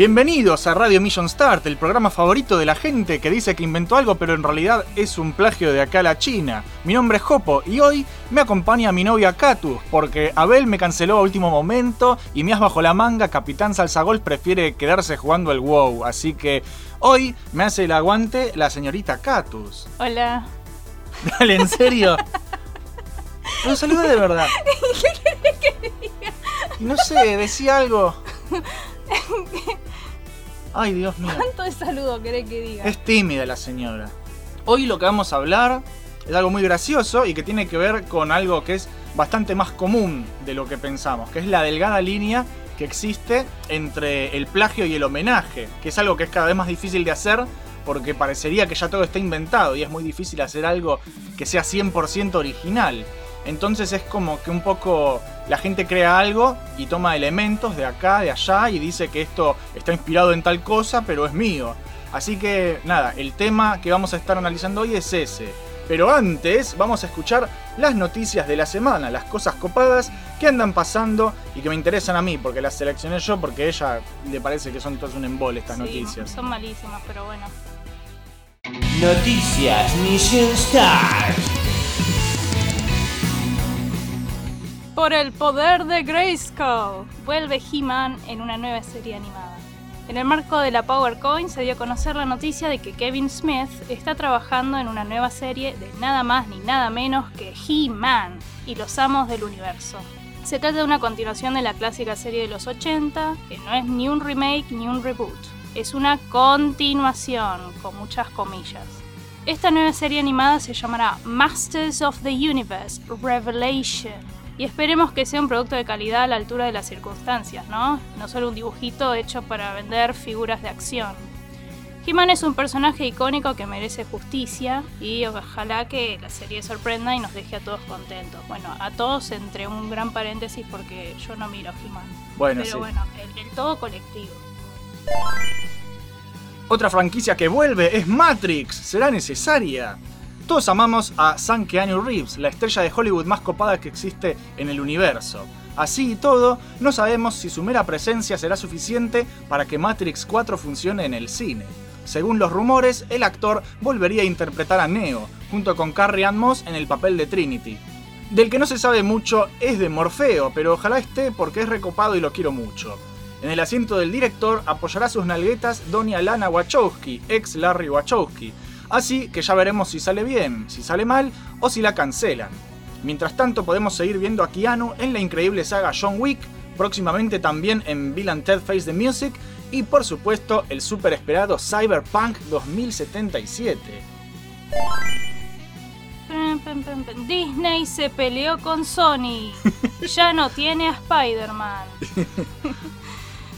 Bienvenidos a Radio Mission Start, el programa favorito de la gente que dice que inventó algo pero en realidad es un plagio de acá a la China. Mi nombre es Jopo y hoy me acompaña mi novia Katus porque Abel me canceló a último momento y me has bajo la manga, Capitán Salsagol prefiere quedarse jugando al WoW, así que hoy me hace el aguante la señorita Katus. Hola. Dale, en serio. Lo saludé de verdad. ¿Qué querés que diga? No sé, decía algo. Ay, Dios mío. ¿Cuánto de saludo querés que diga? Es tímida la señora. Hoy lo que vamos a hablar es algo muy gracioso y que tiene que ver con algo que es bastante más común de lo que pensamos, que es la delgada línea que existe entre el plagio y el homenaje, que es algo que es cada vez más difícil de hacer porque parecería que ya todo está inventado y es muy difícil hacer algo que sea 100% original. Entonces es como que un poco la gente crea algo y toma elementos de acá, de allá y dice que esto está inspirado en tal cosa, pero es mío. Así que nada, el tema que vamos a estar analizando hoy es ese. Pero antes vamos a escuchar las noticias de la semana, las cosas copadas que andan pasando y que me interesan a mí, porque las seleccioné yo, porque a ella le parece que son todas un embole estas Sí, noticias. Son malísimas, pero bueno. Noticias Mission Star. Por el poder de Grayskull, vuelve He-Man en una nueva serie animada. En el marco de la PowerCoin se dio a conocer la noticia de que Kevin Smith está trabajando en una nueva serie de nada más ni nada menos que He-Man y los Amos del Universo. Se trata de una continuación de la clásica serie de los 80, que no es ni un remake ni un reboot, es una continuación, con muchas comillas. Esta nueva serie animada se llamará Masters of the Universe Revelation y esperemos que sea un producto de calidad a la altura de las circunstancias, ¿no? No solo un dibujito hecho para vender figuras de acción. He-Man es un personaje icónico que merece justicia y ojalá que la serie sorprenda y nos deje a todos contentos. Bueno, a todos entre un gran paréntesis porque yo no miro He-Man. Bueno, Pero sí. bueno, el, el todo colectivo. Otra franquicia que vuelve es Matrix. ¿Será necesaria? Todos amamos a Sam Keanu Reeves, la estrella de Hollywood más copada que existe en el universo. Así y todo, no sabemos si su mera presencia será suficiente para que Matrix 4 funcione en el cine. Según los rumores, el actor volvería a interpretar a Neo, junto con Carrie Ann Moss en el papel de Trinity. Del que no se sabe mucho es de Morfeo, pero ojalá esté porque es recopado y lo quiero mucho. En el asiento del director apoyará sus nalguetas Doña Lana Wachowski, ex Larry Wachowski. Así que ya veremos si sale bien, si sale mal o si la cancelan. Mientras tanto podemos seguir viendo a Keanu en la increíble saga John Wick, próximamente también en Bill and Ted Face the Music y por supuesto el super esperado Cyberpunk 2077. Pum, pum, pum, pum. Disney se peleó con Sony. Ya no tiene a Spider-Man.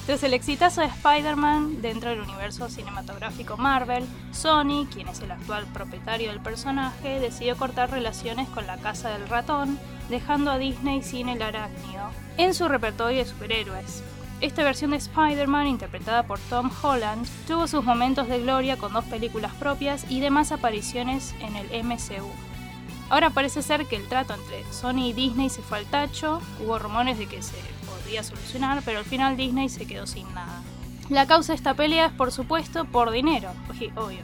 Tras el exitazo de Spider-Man dentro del universo cinematográfico Marvel, Sony, quien es el actual propietario del personaje, decidió cortar relaciones con la Casa del Ratón, dejando a Disney sin el arácnido en su repertorio de superhéroes. Esta versión de Spider-Man, interpretada por Tom Holland, tuvo sus momentos de gloria con dos películas propias y demás apariciones en el MCU. Ahora parece ser que el trato entre Sony y Disney se fue al tacho, hubo rumores de que se solucionar, pero al final Disney se quedó sin nada. La causa de esta pelea es por supuesto por dinero, obvio.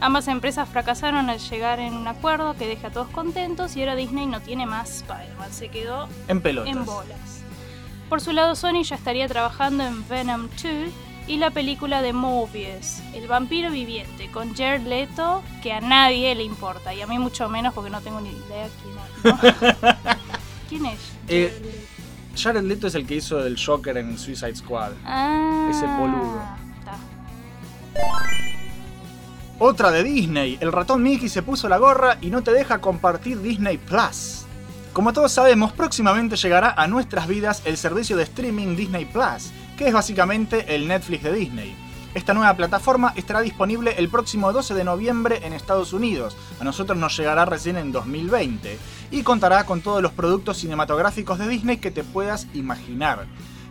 Ambas empresas fracasaron al llegar en un acuerdo que deja a todos contentos y ahora Disney no tiene más Spider-Man, se quedó En pelotas. en bolas. Por su lado, Sony ya estaría trabajando en Venom 2 y la película de Mobius, el vampiro viviente, con Jared Leto, que a nadie le importa, y a mí mucho menos porque no tengo ni idea quién es. ¿no? ¿Quién es? Eh, Jared Leto? Es el que hizo el Joker en Suicide Squad. Ah, ese boludo. está. Otra de Disney, el ratón Mickey se puso la gorra y no te deja compartir Disney Plus. Como todos sabemos, próximamente llegará a nuestras vidas el servicio de streaming Disney Plus, que es básicamente el Netflix de Disney. Esta nueva plataforma estará disponible el próximo 12 de noviembre en Estados Unidos, a nosotros nos llegará recién en 2020, y contará con todos los productos cinematográficos de Disney que te puedas imaginar.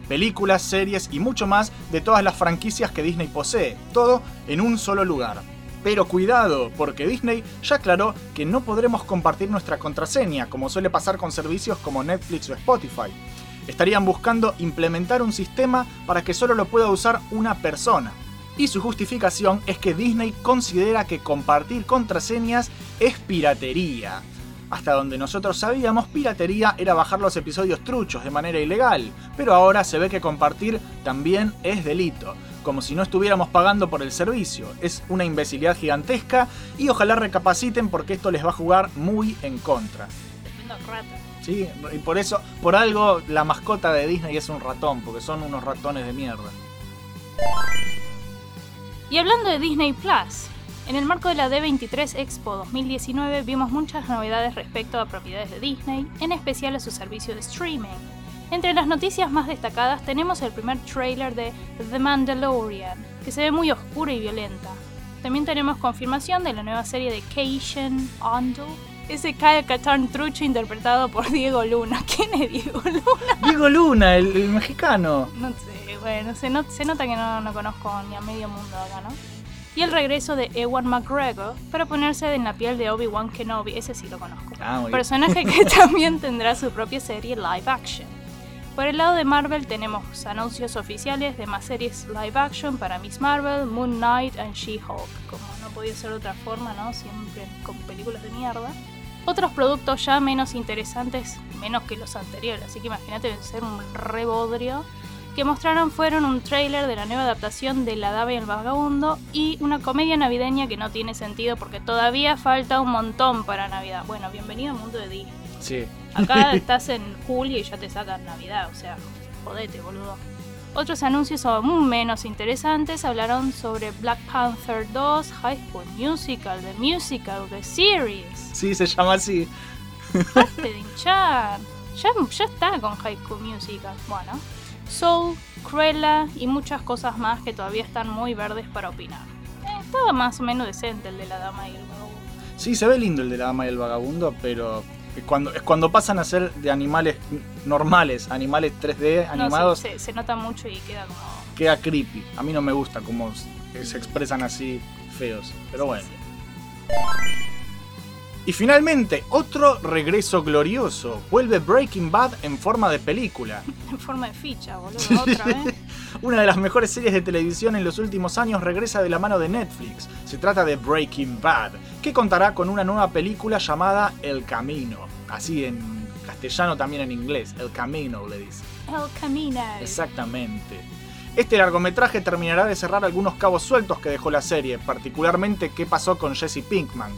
Películas, series y mucho más de todas las franquicias que Disney posee, todo en un solo lugar. Pero cuidado, porque Disney ya aclaró que no podremos compartir nuestra contraseña, como suele pasar con servicios como Netflix o Spotify. Estarían buscando implementar un sistema para que solo lo pueda usar una persona. Y su justificación es que Disney considera que compartir contraseñas es piratería. Hasta donde nosotros sabíamos, piratería era bajar los episodios truchos de manera ilegal, pero ahora se ve que compartir también es delito, como si no estuviéramos pagando por el servicio. Es una imbecilidad gigantesca y ojalá recapaciten porque esto les va a jugar muy en contra. Tremendo. ¿sí? Y por eso, por algo, la mascota de Disney es un ratón, porque son unos ratones de mierda. Y hablando de Disney Plus, en el marco de la D23 Expo 2019 vimos muchas novedades respecto a propiedades de Disney, en especial a su servicio de streaming. Entre las noticias más destacadas tenemos el primer trailer de The Mandalorian, que se ve muy oscura y violenta. También tenemos confirmación de la nueva serie de Cation Ando, ese Kyle Katarn trucho interpretado por Diego Luna. ¿Quién es Diego Luna? Diego Luna, el, el mexicano. No sé, bueno, se, not- se nota que no, no conozco ni a medio mundo acá, ¿no? Y el regreso de Ewan McGregor para ponerse en la piel de Obi-Wan Kenobi, ese sí lo conozco. Ah, muy bien. Personaje que también tendrá su propia serie live action. Por el lado de Marvel tenemos anuncios oficiales de más series live action para Miss Marvel, Moon Knight y She-Hulk. Como no podía ser de otra forma, ¿no? Siempre con películas de mierda. Otros productos ya menos interesantes, menos que los anteriores, así que imagínate ser un rebodrio, que mostraron fueron un tráiler de la nueva adaptación de La Dama y el Vagabundo y una comedia navideña que no tiene sentido porque todavía falta un montón para Navidad. Bueno, bienvenido al mundo de Disney. Sí. Acá estás en julio y ya te sacan Navidad, o sea, jodete, boludo. Otros anuncios aún menos interesantes hablaron sobre Black Panther 2, High School Musical, The Musical, The Series. Sí, se llama así. Dejate de hinchar. Ya, ya está con High School Musical. Bueno, Soul, Cruella y muchas cosas más que todavía están muy verdes para opinar. Eh, estaba más o menos decente el de la dama y el vagabundo. Sí, se ve lindo el de la dama y el vagabundo, pero cuando, es cuando pasan a ser de animales normales, animales 3D No, animados, se, se- se nota mucho y queda como. queda creepy. A mí no me gusta cómo se se expresan así feos, pero bueno. Y finalmente, otro regreso glorioso. Vuelve Breaking Bad en forma de película. En forma de ficha, boludo, otra vez. Una de las mejores series de televisión en los últimos años regresa de la mano de Netflix. Se trata de Breaking Bad, que contará con una nueva película llamada El Camino. Así en castellano también en inglés, El Camino le dice. El Camino. Exactamente. Este largometraje terminará de cerrar algunos cabos sueltos que dejó la serie, particularmente qué pasó con Jesse Pinkman,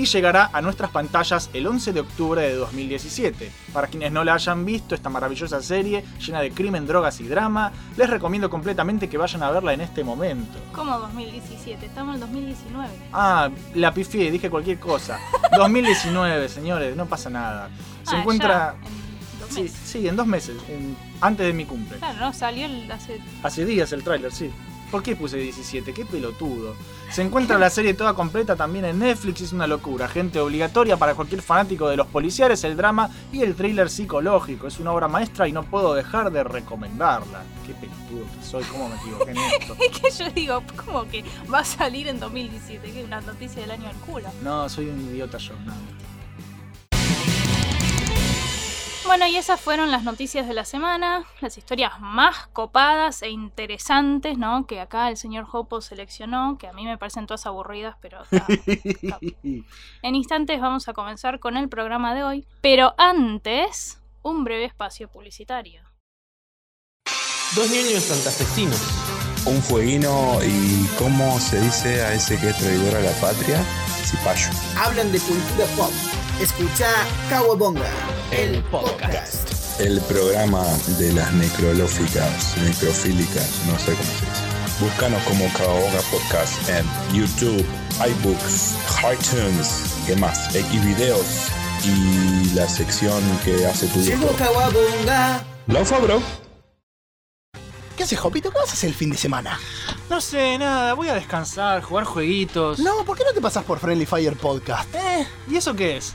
y llegará a nuestras pantallas el 11 de octubre de 2017. Para quienes no la hayan visto, esta maravillosa serie llena de crimen, drogas y drama, les recomiendo completamente que vayan a verla en este momento. ¿Cómo 2017? Estamos en 2019. Ah, la pifié, dije cualquier cosa. 2019, señores, no pasa nada. Se Ah, encuentra... ya, en dos Sí, sí, en dos meses, en- antes de mi cumple. Claro, no, salió el, hace. Hace días el tráiler, sí. ¿Por qué puse 17? Qué pelotudo. Se encuentra la serie toda completa también en Netflix, es una locura. Gente obligatoria para cualquier fanático de los policiales, el drama y el thriller psicológico. Es una obra maestra y no puedo dejar de recomendarla. Qué pelotudo que soy, cómo me equivoqué en esto. Es que yo digo, ¿cómo que va a salir en 2017? Que es una noticia del año del culo. No, soy un idiota yo, no. Bueno, y esas fueron las noticias de la semana, las historias más copadas e interesantes, ¿no? Que acá el señor Hopo seleccionó, que a mí me parecen todas aburridas, pero está- está- En instantes vamos a comenzar con el programa de hoy, pero antes, un breve espacio publicitario. Dos niños santafesinos. Un fueguino y cómo se dice a ese que es traidor a la patria, cipayo. hablan de cultura pop. Escucha Kawabonga, el podcast. El programa de las necrolóficas, necrofílicas, no sé cómo se dice. Búscanos como Caoga Podcast en YouTube, iBooks, iTunes, ¿qué más? Xvideos y la sección que hace tu Llegó. Laufa, bro. ¿Qué haces, Jopito? ¿Qué vas a hacer el fin de semana? No sé, nada, voy a descansar, jugar jueguitos. No, ¿por qué no te pasas por Friendly Fire Podcast? Eh, ¿y eso qué es?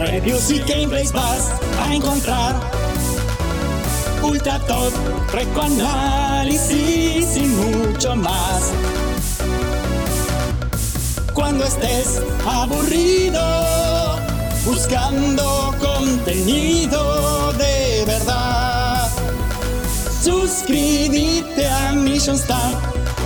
Reviews y gameplays vas a encontrar. Ultra top, análisis y mucho más. Cuando estés aburrido, buscando contenido de verdad, suscríbete a Mission Start.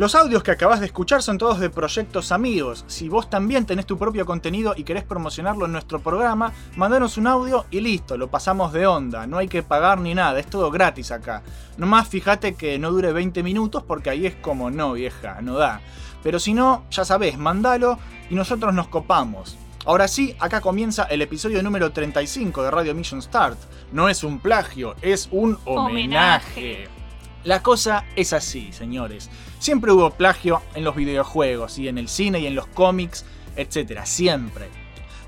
Los audios que acabas de escuchar son todos de proyectos amigos. Si vos también tenés tu propio contenido y querés promocionarlo en nuestro programa, mandanos un audio y listo, lo pasamos de onda. No hay que pagar ni nada, es todo gratis acá. Nomás fíjate que no dure 20 minutos porque ahí es como no, vieja, no da. Pero si no, ya sabés, mandalo y nosotros nos copamos. Ahora sí, acá comienza el episodio número 35 de Radio Mission Start. No es un plagio, es un homenaje. Homenaje. La cosa es así, señores. Siempre hubo plagio en los videojuegos y en el cine y en los cómics, etc. Siempre.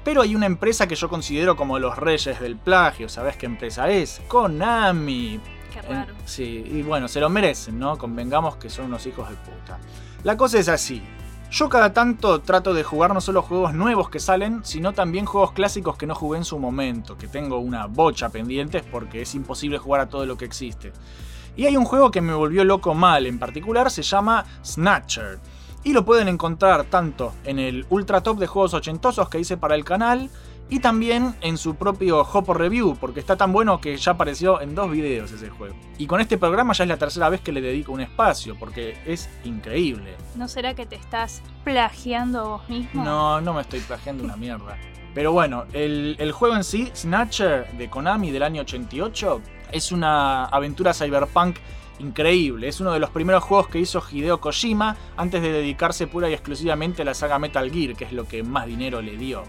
Pero hay una empresa que yo considero como los reyes del plagio. ¿Sabés qué empresa es? Konami. Qué raro. sí, y bueno, se lo merecen, ¿no? Convengamos que son unos hijos de puta. La cosa es así. Yo cada tanto trato de jugar no solo juegos nuevos que salen, sino también juegos clásicos que no jugué en su momento, que tengo una bocha pendientes porque es imposible jugar a todo lo que existe. Y hay un juego que me volvió loco mal, en particular se llama Snatcher. Y lo pueden encontrar tanto en el ultra top de juegos ochentosos que hice para el canal, y también en su propio Hopo Review, porque está tan bueno que ya apareció en dos videos ese juego. Y con este programa ya es la tercera vez que le dedico un espacio, porque es increíble. ¿No será que te estás plagiando vos mismo? No, no me estoy plagiando una mierda. Pero bueno, el, el juego en sí, Snatcher de Konami del año 88, es una aventura cyberpunk increíble. Es uno de los primeros juegos que hizo Hideo Kojima antes de dedicarse pura y exclusivamente a la saga Metal Gear, que es lo que más dinero le dio.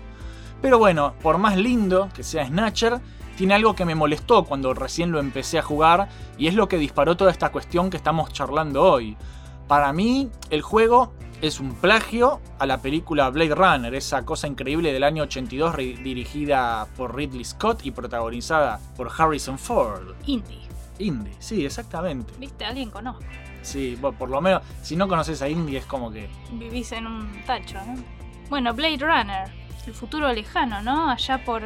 Pero bueno, por más lindo que sea Snatcher, tiene algo que me molestó cuando recién lo empecé a jugar y es lo que disparó toda esta cuestión que estamos charlando hoy. Para mí, el juego es un plagio a la película Blade Runner, esa cosa increíble del año 82 ri- dirigida por Ridley Scott y protagonizada por Harrison Ford. Indie. Indie, sí, exactamente. ¿Viste? Alguien conozco. Sí, bueno, por lo menos, si no conoces a Indie es como que... Vivís en un tacho, ¿no? Bueno, Blade Runner. El futuro lejano, ¿no? Allá por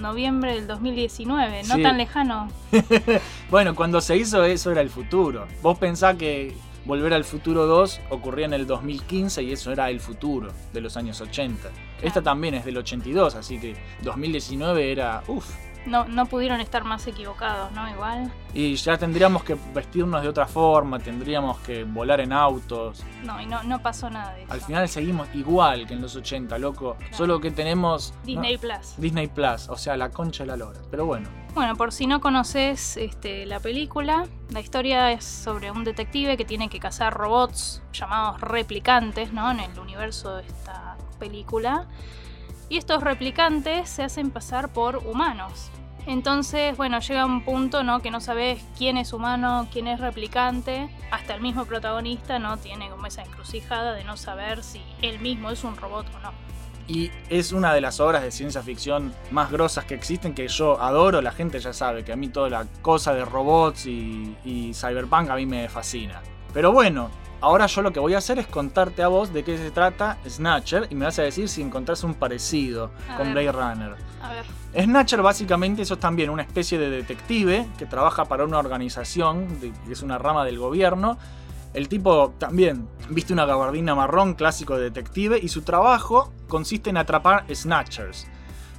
noviembre del 2019. No Sí. tan lejano. Bueno, cuando se hizo eso era el futuro. Vos pensás que Volver al Futuro 2 ocurría en el 2015 y eso era el futuro de los años 80. Esta también es del 82, así que 2019 era... Uff. No, no pudieron estar más equivocados, ¿no? Igual. Y ya tendríamos que vestirnos de otra forma, tendríamos que volar en autos. No, y no, no pasó nada de eso. Al final seguimos igual que en los 80, loco. Solo que tenemos... ¿no? Disney Plus. Disney Plus, o sea, la concha de la lora. Pero bueno. Bueno, por si no conoces este, la película, la historia es sobre un detective que tiene que cazar robots llamados replicantes, ¿no? En el universo de esta película. Y estos replicantes se hacen pasar por humanos. Entonces, bueno, llega un punto, ¿no? Que no sabes quién es humano, quién es replicante. Hasta el mismo protagonista, ¿no? Tiene como esa encrucijada de no saber si él mismo es un robot o no. Y es una de las obras de ciencia ficción más grosas que existen, que yo adoro. La gente ya sabe que a mí toda la cosa de robots y, y cyberpunk a mí me fascina. Pero bueno, ahora yo lo que voy a hacer es contarte a vos de qué se trata Snatcher y me vas a decir si encontrás un parecido A con ver. Blade Runner. A ver, Snatcher básicamente eso es también una especie de detective que trabaja para una organización, que es una rama del gobierno. El tipo también viste una gabardina marrón clásico de detective y su trabajo consiste en atrapar snatchers.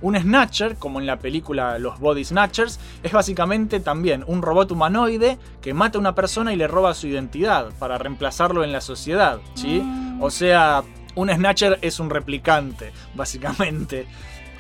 Un snatcher, como en la película Los Body Snatchers, es básicamente también un robot humanoide que mata a una persona y le roba su identidad para reemplazarlo en la sociedad, ¿sí? Mm. O sea, Un Snatcher es un replicante, básicamente.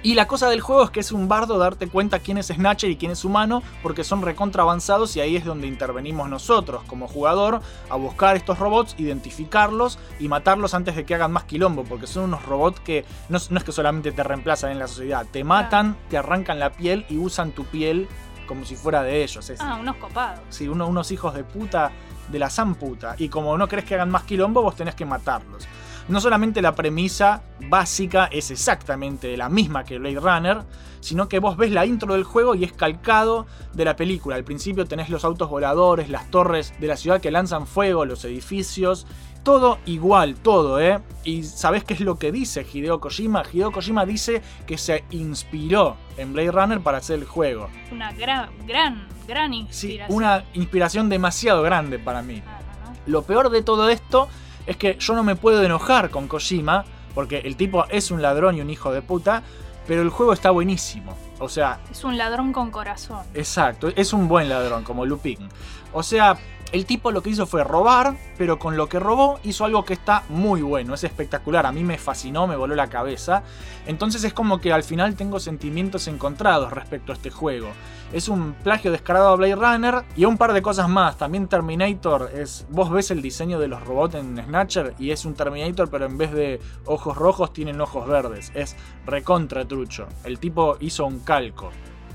Y la cosa del juego es que es un bardo darte cuenta quién es Snatcher y quién es humano, porque son recontra avanzados y ahí es donde intervenimos nosotros como jugador a buscar estos robots, identificarlos y matarlos antes de que hagan más quilombo, porque son unos robots que no, no es que solamente te reemplazan en la sociedad, te matan, te arrancan la piel y usan tu piel como si fuera de ellos. Es, Ah, unos copados. Sí, uno- unos hijos de puta de la zamputa. Y como no querés que hagan más quilombo, vos tenés que matarlos. No solamente la premisa básica es exactamente la misma que Blade Runner, sino que vos ves la intro del juego y es calcado de la película. Al principio tenés los autos voladores, las torres de la ciudad que lanzan fuego, los edificios. Todo igual, todo, ¿eh? Y ¿sabés qué es lo que dice Hideo Kojima? Hideo Kojima dice que se inspiró en Blade Runner para hacer el juego. Una gran, gran, gran Sí, inspiración. una inspiración demasiado grande para mí. Ah. Lo peor de todo esto es que yo no me puedo enojar con Kojima, porque el tipo es un ladrón y un hijo de puta, pero el juego está buenísimo. O sea, Es un ladrón con corazón. exacto, es un buen ladrón, como Lupin. O sea, el tipo lo que hizo fue robar, pero con lo que robó hizo algo que está muy bueno, es espectacular, a mí me fascinó, me voló la cabeza. Entonces es como que al final tengo sentimientos encontrados respecto a este juego. Es un plagio descarado a Blade Runner y un par de cosas más. También Terminator es. Vos ves el diseño de los robots en Snatcher y es un Terminator, pero en vez de ojos rojos tienen ojos verdes. Es recontra trucho. El tipo hizo un calco.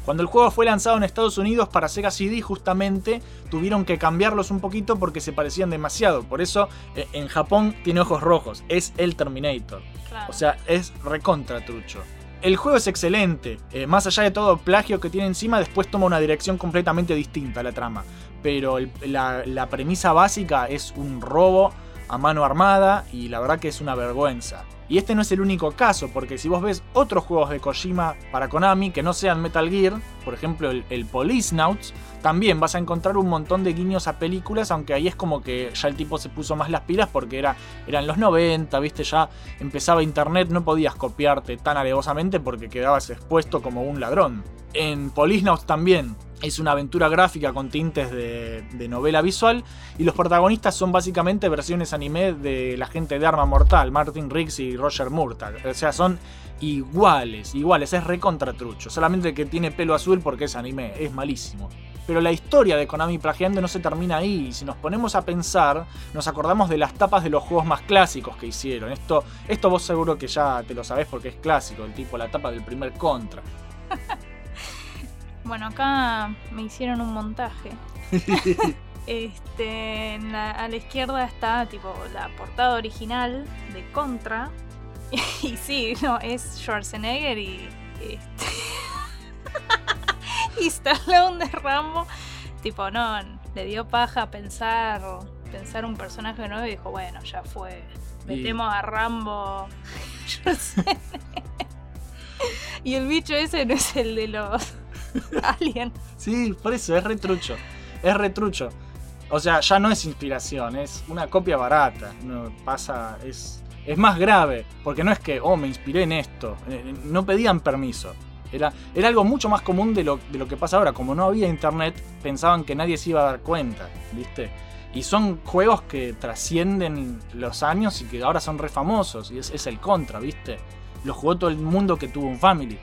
Cuando el juego fue lanzado en Estados Unidos para Sega CD, justamente tuvieron que cambiarlos un poquito porque se parecían demasiado. Por eso eh, en Japón tiene ojos rojos. Es el Terminator. Claro. O sea, es recontra trucho. El juego es excelente. eh, más allá de todo plagio que tiene encima, después toma una dirección completamente distinta a la trama. Pero el- la, la premisa básica es un robo a mano armada y la verdad que es una vergüenza. Y este no es el único caso, porque si vos ves otros juegos de Kojima para Konami que no sean Metal Gear, por ejemplo el, el Policenauts, también vas a encontrar un montón de guiños a películas, aunque ahí es como que ya el tipo se puso más las pilas porque era, eran los 90, viste, ya empezaba internet, no podías copiarte tan alevosamente porque quedabas expuesto como un ladrón. En Policenauts también es una aventura gráfica con tintes de, novela visual y los protagonistas son básicamente versiones anime de la gente de Arma Mortal, Martin Riggs y Roger Murtagh. O sea, son iguales, iguales, es recontra trucho. Solamente que tiene pelo azul porque es anime, es malísimo. Pero la historia de Konami plagiando no se termina ahí. Si nos ponemos a pensar, nos acordamos de las tapas de los juegos más clásicos que hicieron. Esto, esto vos seguro que ya te lo sabés porque es clásico, el tipo, la tapa del primer contra. Bueno, acá me hicieron un montaje. este, en la- a la izquierda está tipo la portada original de Contra. Y sí, no, es Schwarzenegger y este y Stallone de Rambo. Tipo, no, le dio paja pensar pensar un personaje nuevo y dijo, bueno, ya fue. Metemos a Rambo. Schwarzenegger. y el bicho ese no es el de los Sí, por eso, es retrucho. Es retrucho. O sea, ya no es inspiración, es una copia barata. No pasa, es, es más grave. Porque no es que, oh, me inspiré en esto. Eh, No pedían permiso. Era, era algo mucho más común de lo, de lo que pasa ahora. Como no había internet, pensaban que nadie se iba a dar cuenta, ¿viste? Y son juegos que trascienden los años y que ahora son re famosos. Y es, es el contra, ¿viste? Lo jugó todo el mundo que tuvo un Family.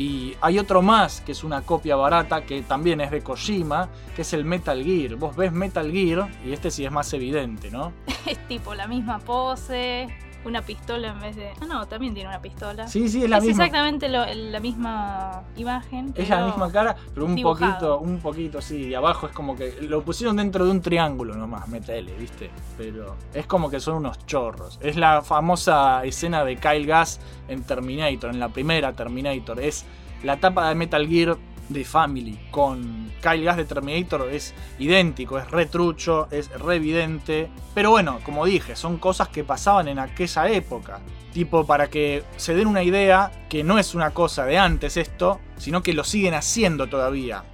Y hay otro más, que es una copia barata, que también es de Kojima, que es el Metal Gear. Vos ves Metal Gear, y este sí es más evidente, ¿no? Es tipo la misma pose, una pistola en vez de. Ah, no, también tiene una pistola. Sí, sí, es la es misma. exactamente lo- la misma imagen. Es la misma cara, pero un dibujado. poquito, un poquito, sí. Y abajo es como que lo pusieron dentro de un triángulo nomás, metele, ¿viste? Pero es como que son unos chorros. Es la famosa escena de Kyle Gass en Terminator, en la primera Terminator. Es la tapa de Metal Gear de Family con Kyle Gass de Terminator es idéntico, es retrucho, es re evidente. Pero bueno, como dije, son cosas que pasaban en aquella época. Tipo, para que se den una idea que no es una cosa de antes esto, sino que lo siguen haciendo todavía.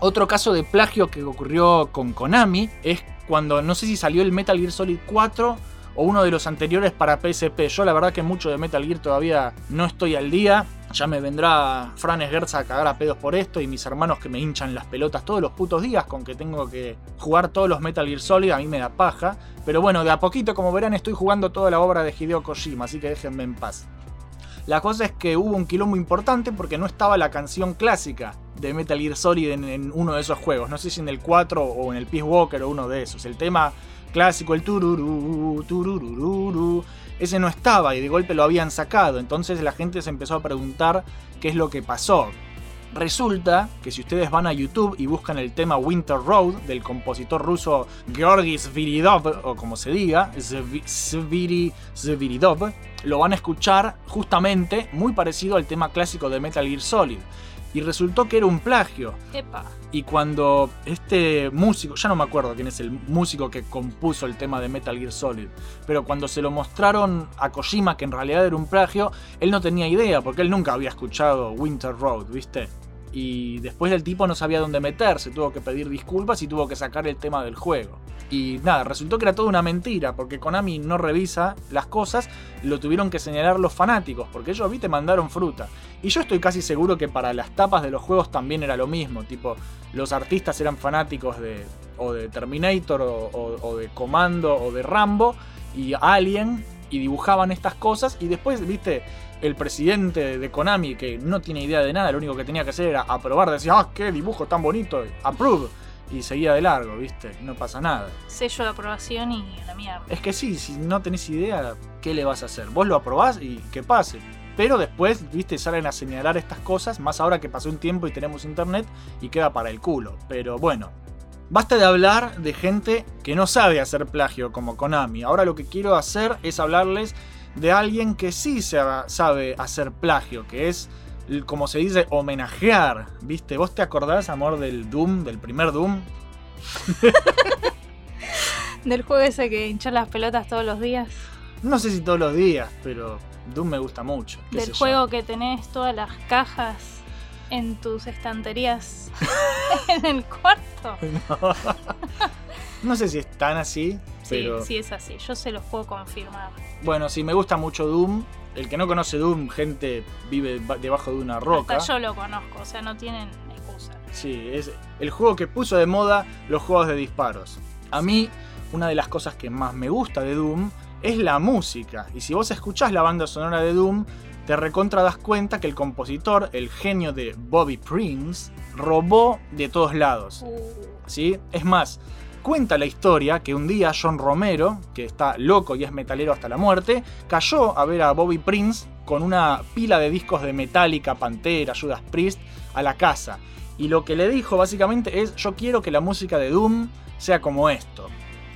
Otro caso de plagio que ocurrió con Konami es cuando no sé si salió el Metal Gear Solid 4 o uno de los anteriores para PSP. Yo la verdad que mucho de Metal Gear todavía no estoy al día. Ya me vendrá Fran Esgerza a cagar a pedos por esto y mis hermanos que me hinchan las pelotas todos los putos días con que tengo que jugar todos los Metal Gear Solid, a mí me da paja. Pero bueno, de a poquito, como verán, estoy jugando toda la obra de Hideo Kojima, así que déjenme en paz. La cosa es que hubo un quilombo importante porque no estaba la canción clásica de Metal Gear Solid en, en uno de esos juegos. No sé si en el 4 o en el Peace Walker o uno de esos. El tema clásico, el tururú, tururururu, ese no estaba y de golpe lo habían sacado. Entonces la gente se empezó a preguntar qué es lo que pasó. Resulta que si ustedes van a YouTube y buscan el tema Winter Road del compositor ruso Georgi Sviridov, o como se diga, Svi- Sviri- Sviridov, lo van a escuchar justamente muy parecido al tema clásico de Metal Gear Solid. Y resultó que era un plagio. Epa. Y cuando este músico, ya no me acuerdo quién es el músico que compuso el tema de Metal Gear Solid, pero cuando se lo mostraron a Kojima que en realidad era un plagio, él no tenía idea, porque él nunca había escuchado Winter Road, ¿viste? Y después el tipo no sabía dónde meterse, tuvo que pedir disculpas y tuvo que sacar el tema del juego. Y nada, resultó que era toda una mentira, porque Konami no revisa las cosas, lo tuvieron que señalar los fanáticos, porque ellos, viste, mandaron fruta. Y yo estoy casi seguro que para las tapas de los juegos también era lo mismo, tipo, los artistas eran fanáticos de o de Terminator o, o- o de Comando o de Rambo y Alien y dibujaban estas cosas y después, viste, el presidente de Konami que no tiene idea de nada, lo único que tenía que hacer era aprobar, decía, ah, qué dibujo tan bonito, approve. Y seguía de largo, viste, no pasa nada. Sello de aprobación y la mierda. Es que sí, si no tenés idea, ¿qué le vas a hacer? Vos lo aprobás y que pase. Pero después, viste, salen a señalar estas cosas, más ahora que pasó un tiempo y tenemos internet y queda para el culo. Pero bueno, basta de hablar de gente que no sabe hacer plagio como Konami. Ahora lo que quiero hacer es hablarles de alguien que sí sabe hacer plagio, que es, como se dice, homenajear. ¿Viste? ¿Vos te acordás, amor, del Doom, del primer Doom? Del juego ese que hinchas las pelotas todos los días. No sé si todos los días, pero Doom me gusta mucho. Del yo. juego que tenés todas las cajas en tus estanterías en el cuarto. No sé si es tan así, Sí, pero sí es así, yo se los puedo confirmar. bueno, sí me gusta mucho Doom. El que no conoce Doom, gente vive ba- debajo de una roca. Hasta yo lo conozco, o sea, no tienen excusa. Sí, es el juego que puso de moda los juegos de disparos. A mí, una de las cosas que más me gusta de Doom es la música. Y si vos escuchás la banda sonora de Doom, te recontra das cuenta que el compositor, el genio de Bobby Prince, robó de todos lados. Uh, ¿sí? Es más, cuenta la historia que un día John Romero, que está loco y es metalero hasta la muerte, cayó a ver a Bobby Prince con una pila de discos de Metallica, Pantera, Judas Priest a la casa. Y lo que le dijo básicamente es, yo quiero que la música de Doom sea como esto.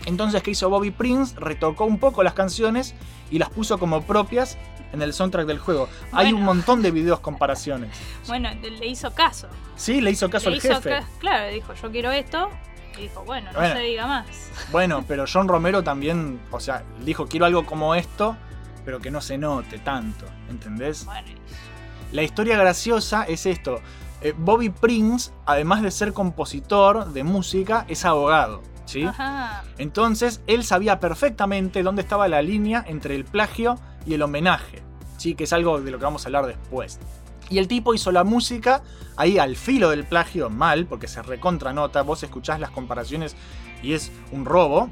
Entonces, ¿qué hizo Bobby Prince? Retocó un poco las canciones y las puso como propias en el soundtrack del juego. Hay un montón de videos comparaciones. bueno, le hizo caso. Sí, le hizo caso Le al hizo jefe. ca- claro, dijo, yo quiero esto. Y dijo, bueno, no Bueno. se diga más. Bueno, pero John Romero también, o sea, dijo quiero algo como esto, pero que no se note tanto, ¿entendés? Bueno, La historia graciosa es esto. eh, Bobby Prince, además de ser compositor de música, es abogado, ¿sí? ajá. Entonces, él sabía perfectamente dónde estaba la línea entre el plagio y el homenaje, ¿sí? Que es algo de lo que vamos a hablar después. Y el tipo hizo la música ahí al filo del plagio, mal, porque se recontranota, vos escuchás las comparaciones y es un robo,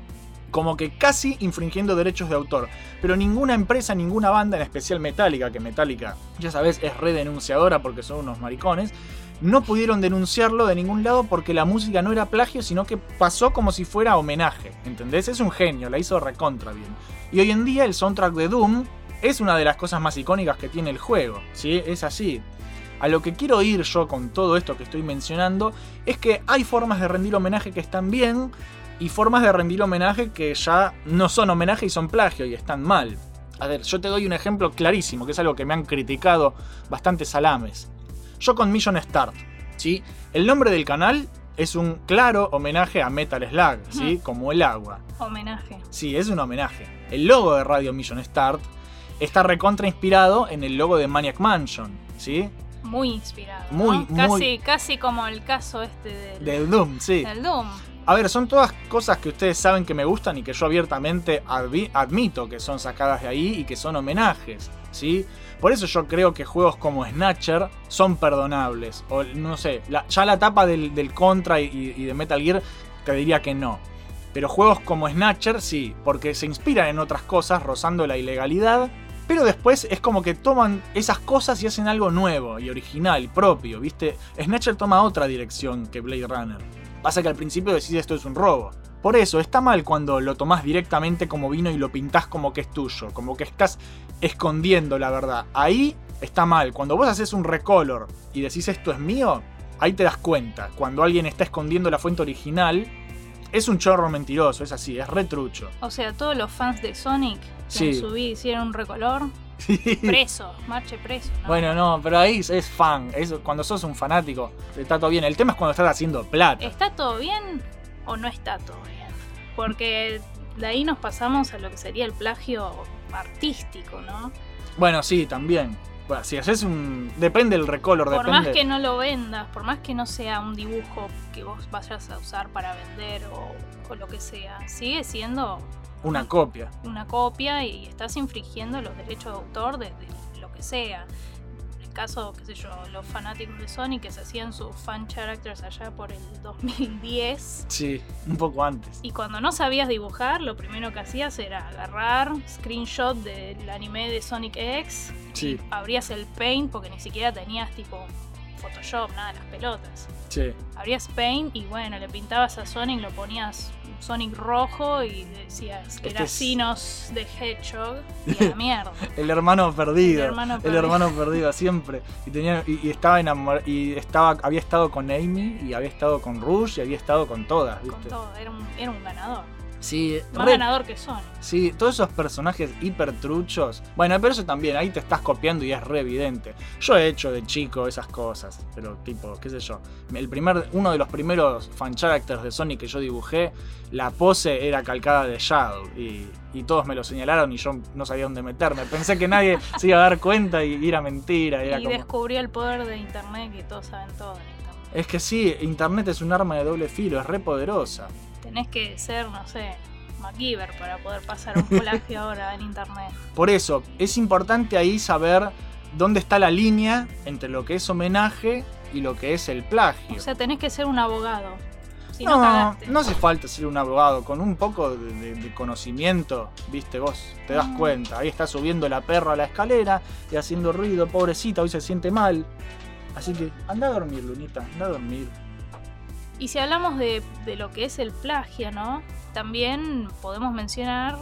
como que casi infringiendo derechos de autor. Pero ninguna empresa, ninguna banda, en especial Metallica, que Metallica, ya sabes, es redenunciadora porque son unos maricones, no pudieron denunciarlo de ningún lado porque la música no era plagio, sino que pasó como si fuera homenaje. ¿Entendés? Es un genio, la hizo recontra bien. Y hoy en día el soundtrack de Doom es una de las cosas más icónicas que tiene el juego. ¿sí? Es así. A lo que quiero ir yo con todo esto que estoy mencionando es que hay formas de rendir homenaje que están bien y formas de rendir homenaje que ya no son homenaje y son plagio y están mal. A ver, yo te doy un ejemplo clarísimo, que es algo que me han criticado bastantes salames. Yo con Mission Start, ¿sí? El nombre del canal es un claro homenaje a Metal Slug, ¿sí? Como el agua. Homenaje. Sí, es un homenaje. El logo de Radio Mission Start está recontra inspirado en el logo de Maniac Mansion, ¿sí? Muy inspirado. Muy, ¿no? Casi, muy- casi como el caso este del, Del Doom, sí. del Doom. A ver, son todas cosas que ustedes saben que me gustan y que yo abiertamente admito que son sacadas de ahí y que son homenajes, ¿sí? Por eso yo creo que juegos como Snatcher son perdonables. O no sé, la- ya la etapa del, del Contra y, y de Metal Gear te diría que no. Pero juegos como Snatcher sí, porque se inspiran en otras cosas, rozando la ilegalidad. Pero después es como que toman esas cosas y hacen algo nuevo y original, propio, ¿viste? Snatcher toma otra dirección que Blade Runner. Pasa que al principio decís esto es un robo. Por eso, está mal cuando lo tomás directamente como vino y lo pintás como que es tuyo, como que estás escondiendo la verdad. Ahí está mal. Cuando vos haces un recolor y decís esto es mío, ahí te das cuenta. Cuando alguien está escondiendo la fuente original, es un chorro mentiroso, es así, es retrucho. O sea, todos los fans de Sonic Sí. en su vida hicieron un recolor, preso, marche preso. ¿no? Bueno, no, pero ahí es fan. Es, cuando sos un fanático, está todo bien. El tema es cuando estás haciendo plata. ¿Está todo bien o no está todo bien? Porque de ahí nos pasamos a lo que sería el plagio artístico, ¿no? Bueno, sí, también. Bueno, si haces un. Depende del recolor, Por depende. más que no lo vendas, por más que no sea un dibujo que vos vayas a usar para vender o, o lo que sea, sigue siendo Una copia. una copia y estás infringiendo los derechos de autor de, de lo que sea. En el caso, qué sé yo, los fanáticos de Sonic que se hacían sus fan characters allá por el 2010. Sí, un poco antes. Y cuando no sabías dibujar, lo primero que hacías era agarrar screenshot del anime de Sonic X, Sí, abrías el Paint porque ni siquiera tenías tipo Photoshop, nada, las pelotas. sí. Abrías Paint y bueno, le pintabas a Sonic, lo ponías Sonic rojo y decías que Este era es- Sinos de Hedgehog y a la mierda. El hermano perdido. El hermano El perdido. hermano perdido siempre. Y tenía. Y, y estaba enamorado. Y estaba. Había estado con Amy. Y había estado con Rush. Y había estado con todas, Con ¿viste? todo, era un, era un ganador. Sí, Más re- ganador que Sonic. Sí, todos esos personajes hiper truchos. Bueno, pero eso también, ahí te estás copiando y es re evidente. Yo he hecho de chico esas cosas, pero tipo, qué sé yo. El primer, uno de los primeros fan characters de Sonic que yo dibujé, la pose era calcada de Shadow. Y, y todos me lo señalaron y yo no sabía dónde meterme. Pensé que nadie se iba a dar cuenta y era mentira. Era y como... descubrió el poder de internet que todos saben todo. Es que sí, Internet es un arma de doble filo, es re poderosa. Tenés que ser, no sé, MacGyver para poder pasar un plagio ahora en internet. Por eso, es importante ahí saber dónde está la línea entre lo que es homenaje y lo que es el plagio. O sea, tenés que ser un abogado. Si no, no, no hace falta ser un abogado, con un poco de, de- de conocimiento, viste, vos te das Mm. cuenta. Ahí está subiendo la perra a la escalera y haciendo ruido, pobrecita, hoy se siente mal. Así que anda a dormir, Lunita, anda a dormir. Y si hablamos de, de lo que es el plagio, ¿no? También podemos mencionar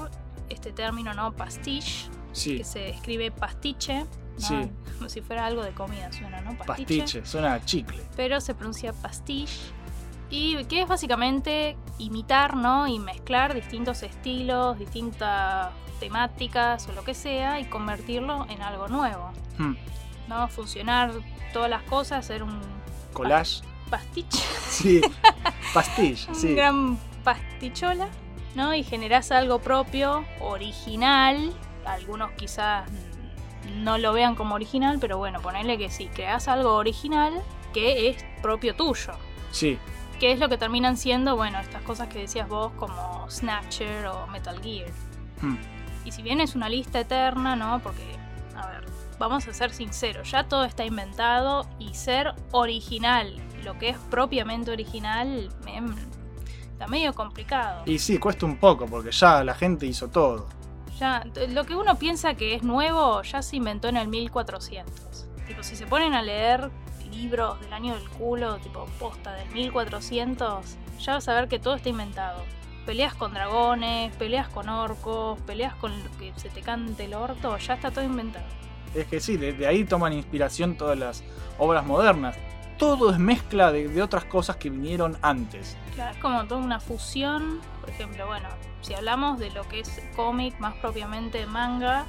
este término, ¿no? Pastiche, Sí, que se escribe pastiche, ¿no? Sí. Como si fuera algo de comida, suena, ¿no? pastiche, suena a chicle. Pero se pronuncia pastiche. Y que es básicamente imitar, ¿no? Y mezclar distintos estilos, distintas temáticas o lo que sea y convertirlo en algo nuevo. Hmm, ¿No? Funcionar todas las cosas, hacer un Collage. Pastiche. Sí, pastiche, sí. un gran pastichola, ¿no? Y generás algo propio, original. Algunos quizás mm, no lo vean como original, pero bueno, ponerle que sí, creás algo original que es propio tuyo. Sí, Que es lo que terminan siendo, bueno, estas cosas que decías vos como Snatcher o Metal Gear. hmm, Y si bien es una lista eterna, ¿no? Porque, a ver, vamos a ser sinceros, ya todo está inventado y ser original, lo que es propiamente original, em, está medio complicado. Y sí, cuesta un poco porque ya la gente hizo todo. Ya, lo que uno piensa que es nuevo ya se inventó en el 1400. Tipo, si se ponen a leer libros del año del culo, tipo posta del 1400, ya vas a ver que todo está inventado. Peleas con dragones, peleas con orcos, peleas con lo que se te cante el orto, ya está todo inventado. Es que sí, de, de ahí toman inspiración todas las obras modernas. Todo es mezcla de, otras cosas que vinieron antes. Claro, es como toda una fusión. Por ejemplo, bueno, si hablamos de lo que es cómic, más propiamente manga,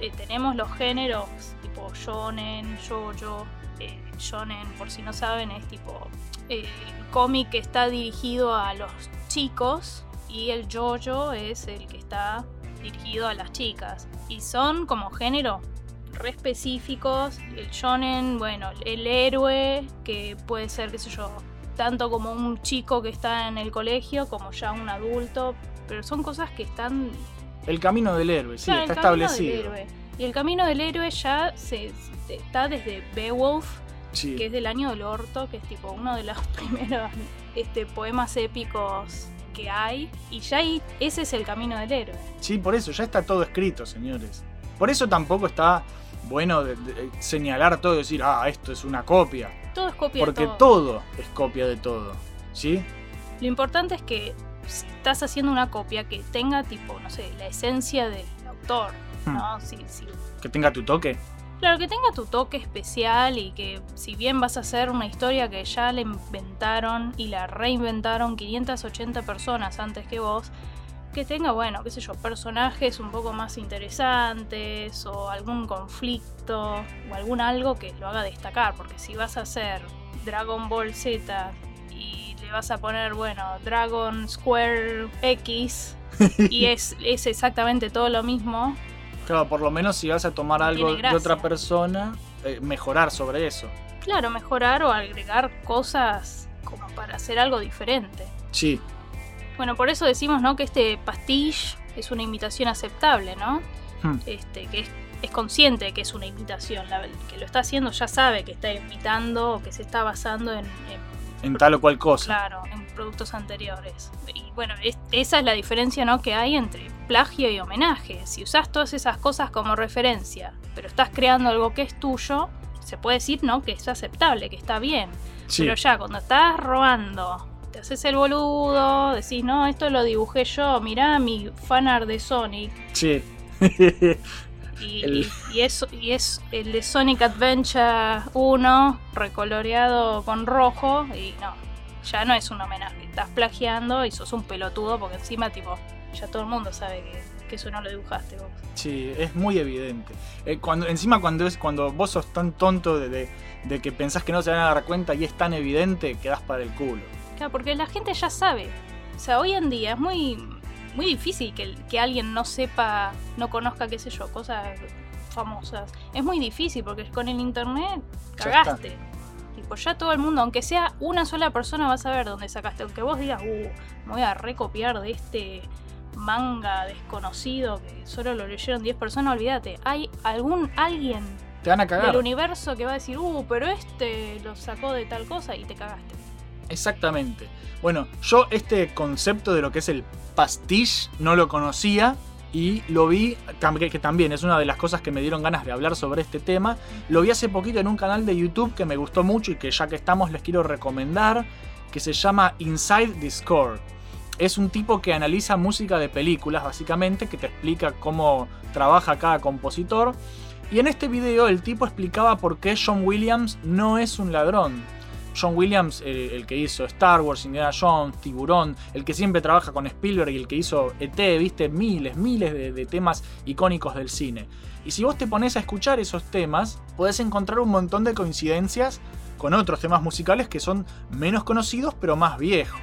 eh, tenemos los géneros tipo shonen, shoujo. Eh, shonen, por si no saben, es tipo eh, cómic que está dirigido a los chicos y el jojo es el que está dirigido a las chicas. Y son como género re específicos. El shonen, bueno, el héroe, que puede ser, qué sé yo, tanto como un chico que está en el colegio como ya un adulto. Pero son cosas que están El camino del héroe, sí, Claro, está el camino del establecido. héroe. Y el camino del héroe ya se, está desde Beowulf, Sí. que es del año del orto, que es tipo uno de los primeros este, poemas épicos que hay. Y ya ahí, ese es el camino del héroe. Sí, por eso, ya está todo escrito, señores. Por eso tampoco está bueno de- de señalar todo y decir, ah, esto es una copia. Todo es copia Porque de todo. todo es copia de todo. ¿Sí? Lo importante es que si estás haciendo una copia que tenga tipo, no sé, la esencia del autor, Hmm. ¿no? Si, si- Que tenga tu toque. claro, que tenga tu toque especial y que si bien vas a hacer una historia que ya la inventaron y la reinventaron 580 personas antes que vos, que tenga, bueno, qué sé yo, personajes un poco más interesantes o algún conflicto o algún algo que lo haga destacar, porque si vas a hacer Dragon Ball Z y le vas a poner, bueno, Dragon Square X y es, es exactamente todo lo mismo, Claro, por lo menos si vas a tomar algo de otra persona, eh, mejorar sobre eso. claro, mejorar o agregar cosas como para hacer algo diferente. Sí, Bueno, por eso decimos, ¿no? Que este pastiche es una imitación aceptable, ¿no? Hmm. Este, que es, es consciente de que es una imitación. La, que lo está haciendo ya sabe que está imitando o que se está basando en, en- en tal o cual cosa. claro, en productos anteriores. Y bueno, es- esa es la diferencia, ¿no? Que hay entre plagio y homenaje. Si usas todas esas cosas como referencia, pero estás creando algo que es tuyo, se puede decir, ¿no? Que es aceptable, que está bien. Sí, Pero ya, cuando estás robando, te haces el boludo, decís, no, esto lo dibujé yo, mirá mi fanart de Sonic. sí. Y, El- y- y es, y es el de Sonic Adventure 1, recoloreado con rojo, y no, ya no es un homenaje. Estás plagiando y sos un pelotudo, porque encima, tipo, ya todo el mundo sabe que, que eso no lo dibujaste vos. Sí, es muy evidente. Eh, cuando, encima cuando es cuando vos sos tan tonto de, de- de que pensás que no se van a dar cuenta y es tan evidente, quedás para el culo. Claro, porque la gente ya sabe. O sea, hoy en día es muy, muy difícil que, que alguien no sepa, no conozca, qué sé yo, cosas famosas. Es muy difícil porque con el internet cagaste. Tipo, ya todo el mundo, aunque sea una sola persona, va a saber dónde sacaste. Aunque vos digas, uh, me voy a recopiar de este manga desconocido que solo lo leyeron 10 personas, olvídate. Hay algún alguien Te van a cagar. del universo que va a decir, uh, pero este lo sacó de tal cosa y te cagaste. Exactamente. Bueno, yo este concepto de lo que es el pastiche no lo conocía y lo vi, que también es una de las cosas que me dieron ganas de hablar sobre este tema. Lo vi hace poquito en un canal de YouTube que me gustó mucho y que ya que estamos les quiero recomendar, que se llama Inside the Score. Es un tipo que analiza música de películas, básicamente, que te explica cómo trabaja cada compositor. Y en este video el tipo explicaba por qué John Williams no es un ladrón. John Williams, el, que hizo Star Wars, Indiana Jones, Tiburón, el que siempre trabaja con Spielberg y el que hizo ET, viste, miles, miles de, de temas icónicos del cine. Y si vos te pones a escuchar esos temas, podés encontrar un montón de coincidencias con otros temas musicales que son menos conocidos pero más viejos.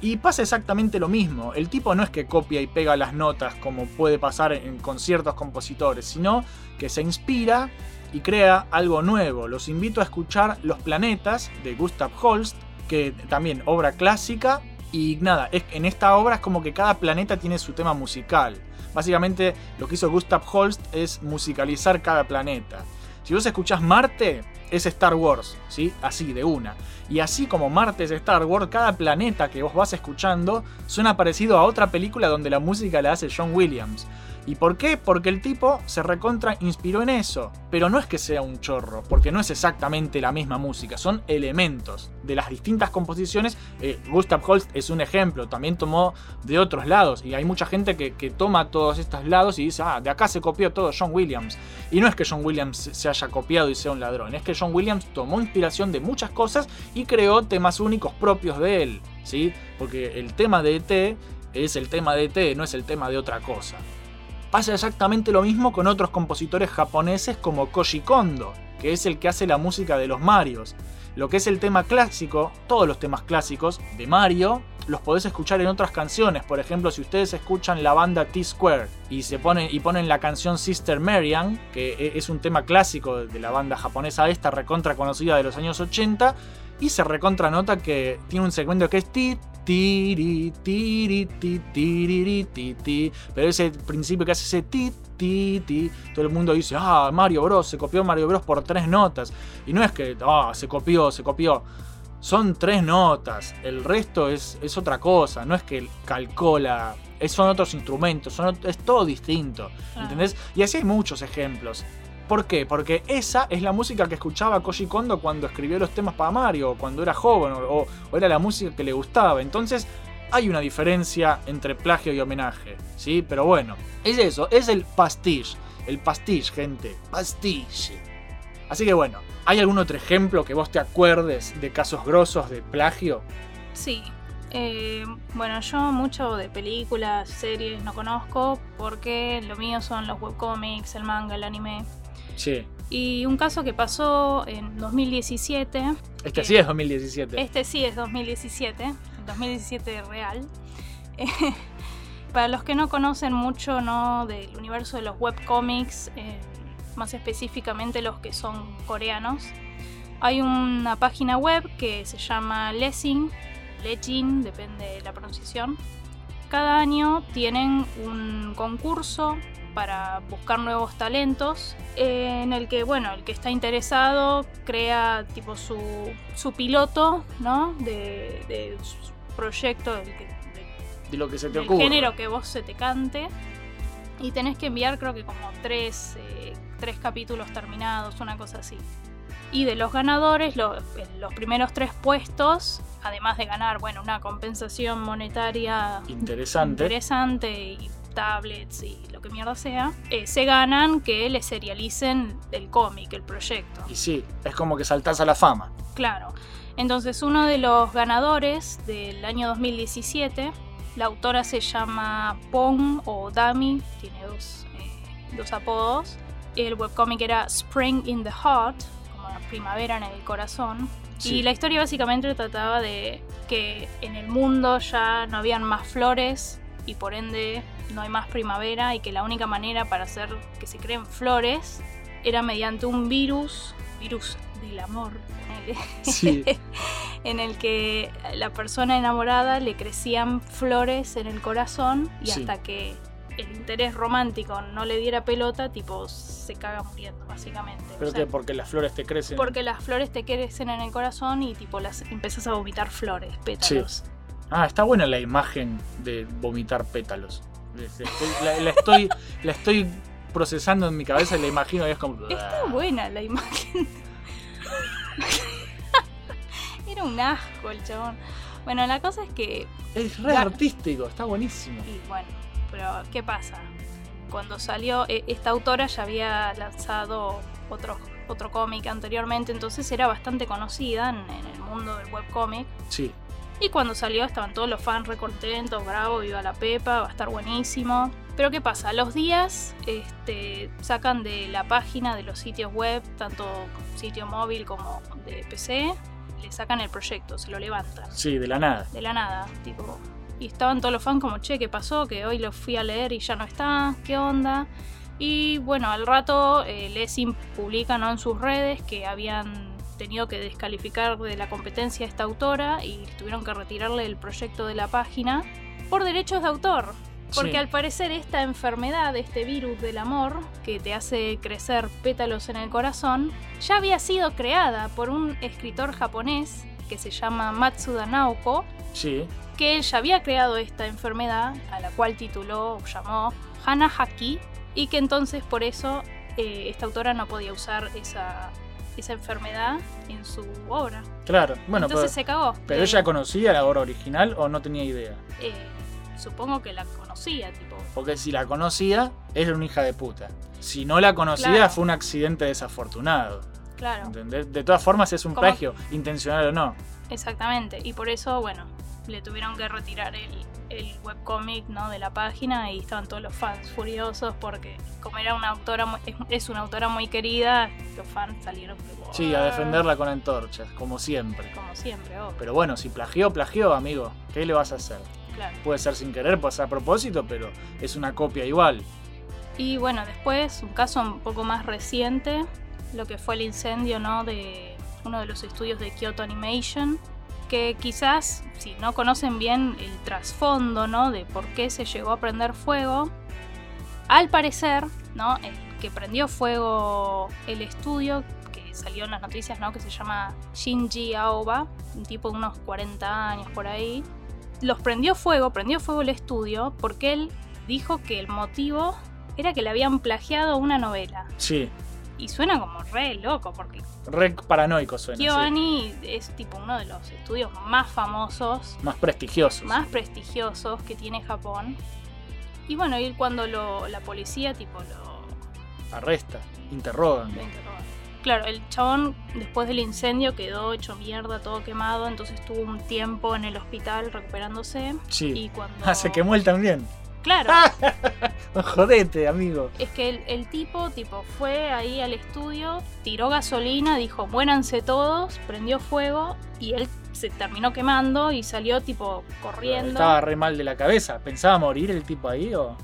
Y pasa exactamente lo mismo. El tipo no es que copia y pega las notas como puede pasar en, con ciertos compositores, sino que se inspira y crea algo nuevo. Los invito a escuchar Los Planetas de Gustav Holst, que también obra clásica. Y nada, es- en esta obra es como que cada planeta tiene su tema musical. Básicamente lo que hizo Gustav Holst es musicalizar cada planeta. Si vos escuchás Marte, es Star Wars, ¿sí? Así, de una. Y así como Marte es Star Wars, cada planeta que vos vas escuchando suena parecido a otra película donde la música la hace John Williams. ¿Y por qué? Porque el tipo se recontra inspiró en eso. Pero no es que sea un chorro, porque no es exactamente la misma música, son elementos de las distintas composiciones. Eh, Gustav Holst es un ejemplo, también tomó de otros lados. Y hay mucha gente que, toma todos estos lados y dice, ah, de acá se copió todo John Williams. Y no es que John Williams se haya copiado y sea un ladrón, es que John Williams tomó inspiración de muchas cosas y creó temas únicos propios de él. ¿sí? Porque el tema de ET es el tema de ET, no es el tema de otra cosa. Pasa exactamente lo mismo con otros compositores japoneses como Koji Kondo, que es el que hace la música de los Marios. Lo que es el tema clásico, todos los temas clásicos de Mario, los podés escuchar en otras canciones. Por ejemplo, si ustedes escuchan la banda T-Square y, se ponen, y ponen la canción Sister Marian, que e- es un tema clásico de la banda japonesa esta, recontra conocida de los años 80, y se recontra nota que tiene un segmento que es ti, tiri, tiri, ti, tiriri, ti, ti. Pero ese principio que hace ese ti, ti, ti, todo el mundo dice, ah, Mario Bros, se copió Mario Bros por tres notas. Y no es que, ah, se copió, se copió. Son tres notas, el resto es, es otra cosa, no es que calcola, es- son otros instrumentos, son, es todo distinto, Claro. ¿entendés? Y así hay muchos ejemplos. ¿Por qué? Porque esa es la música que escuchaba Koji Kondo cuando escribió los temas para Mario, cuando era joven, o, era la música que le gustaba. Entonces, hay una diferencia entre plagio y homenaje, ¿sí? Pero bueno, es eso, es el pastiche. El pastiche, gente. Pastiche. Así que bueno, ¿hay algún otro ejemplo que vos te acuerdes de casos grosos de plagio? Sí. Eh, bueno, yo mucho de películas, series no conozco porque lo mío son los webcomics, el manga, el anime. Sí. Y un caso que pasó en 2017, Este Eh, sí es 2017. este sí es 2017, el 2017 real. Eh, para los que no conocen mucho ¿no? del universo de los webcomics, eh, más específicamente los que son coreanos, hay una página web que se llama Lessing, Lejin, depende de la pronunciación. Cada año tienen un concurso para buscar nuevos talentos eh, en el que bueno el que está interesado crea tipo su, su piloto no de, de su proyecto del, que- de- De lo que se te del ocurre. género que vos se te cante y tenés que enviar creo que como tres, eh, tres capítulos terminados una cosa así y de los ganadores lo- en los primeros tres puestos además de ganar bueno una compensación monetaria Interesante. interesante y tablets y lo que mierda sea, eh, se ganan que le serialicen el cómic, el proyecto. Y sí, es como que saltás a la fama. Claro. Entonces uno de los ganadores del año 2017, la autora se llama Pong o Dami, tiene dos, eh, dos apodos. El webcómic era Spring in the Heart, como la primavera en el corazón. Sí. Y la historia básicamente trataba de que en el mundo ya no habían más flores y por ende no hay más primavera y que la única manera para hacer que se creen flores era mediante un virus, virus del amor, Sí. en el que la persona enamorada le crecían flores en el corazón y Sí. hasta que el interés romántico no le diera pelota, tipo se caga muriendo, básicamente. O Pero sea, que porque las flores te crecen. porque las flores te crecen en el corazón y tipo las empezás a vomitar flores, pétalos. Ah, está buena la imagen de vomitar pétalos. Estoy- la, la estoy, la estoy procesando en mi cabeza y la imagino y es como. Está buena la imagen. Era un asco el chabón. Bueno, la cosa es que Es re artístico, está buenísimo. Y bueno, pero ¿qué pasa? Cuando salió, e- esta autora ya había lanzado otro, otro cómic anteriormente, entonces era bastante conocida en, en el mundo del webcómic. Sí, Y cuando salió estaban todos los fans re contentos, bravo, viva la Pepa, va a estar buenísimo. Pero ¿qué pasa? A los días este, sacan de la página de los sitios web, tanto sitio móvil como de PC, le sacan el proyecto, se lo levantan sí, de la nada. de la nada, tipo. Y estaban todos los fans como, che, ¿qué pasó? Que hoy lo fui a leer y ya no está, ¿qué onda? Y bueno, al rato eh, Lessing publica ¿no? en sus redes que habían tenido que descalificar de la competencia a esta autora y tuvieron que retirarle el proyecto de la página por derechos de autor. Porque Sí. al parecer esta enfermedad, este virus del amor, que te hace crecer pétalos en el corazón, ya había sido creada por un escritor japonés que se llama Matsuda Naoko, Sí, que él ya había creado esta enfermedad, a la cual tituló o llamó Hana Haki, y que entonces por eso eh, esta autora no podía usar esa, esa enfermedad en su obra. claro. Bueno, entonces pero, se cagó. pero ella conocía la obra original o no tenía idea. eh, supongo que la conocía, tipo. Porque si la conocía, era una hija de puta. Si no la conocía, Claro. fue un accidente desafortunado. Claro, ¿entendés? De todas formas, es un plagio, intencional o no. exactamente. Y por eso, bueno, le tuvieron que retirar el, el webcomic ¿no? de la página y estaban todos los fans furiosos porque como era una autora muy- es, es una autora muy querida, los fans salieron Sí, a "Ah", defenderla con antorchas, como siempre. como siempre, obvio, Pero bueno, si plagió, plagió, amigo. ¿Qué le vas a hacer? claro. Puede ser sin querer, puede ser a propósito, pero es una copia igual. Y bueno, después un caso un poco más reciente, lo que fue el incendio ¿no? de uno de los estudios de Kyoto Animation, que quizás, si no conocen bien el trasfondo, ¿no? De por qué se llegó a prender fuego, al parecer, ¿no? El que prendió fuego el estudio, que salió en las noticias, ¿no? Que se llama Shinji Aoba, un tipo de unos 40 años por ahí. Los prendió fuego, prendió fuego el estudio, porque él dijo que el motivo era que le habían plagiado una novela. Sí, Y suena como re loco, porque re paranoico suena. sí. KyoAni es tipo uno de los estudios más famosos, Más prestigioso. más prestigiosos que tiene Japón. Y bueno, y cuando lo- la policía tipo lo, Arresta, interrogan. lo interroga. Claro, el chabón después del incendio quedó hecho mierda, todo quemado, entonces estuvo un tiempo en el hospital recuperándose. Sí. Y cuando... Ah, se quemó él también. Claro, Jodete, amigo. es que el, el tipo, tipo, fue ahí al estudio, tiró gasolina, dijo, muéranse todos, prendió fuego y él se terminó quemando y salió tipo corriendo. Estaba re mal de la cabeza. ¿Pensaba morir el tipo ahí o.?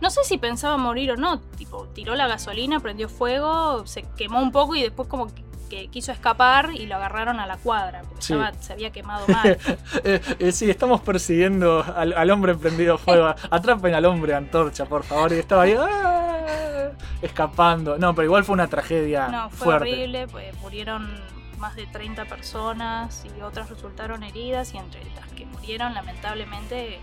No sé si pensaba morir o no, tipo, tiró la gasolina, prendió fuego, se quemó un poco y después como que, que quiso escapar y lo agarraron a la cuadra, porque Sí. estaba- se había quemado mal. Eh, eh, sí, estamos persiguiendo al, al hombre prendido fuego. Atrapen al hombre antorcha, por favor. Y estaba ahí. ¡ah! Escapando. No, pero igual fue una tragedia No, fue fuerte. horrible, pues murieron más de 30 personas y otras resultaron heridas y entre las que murieron lamentablemente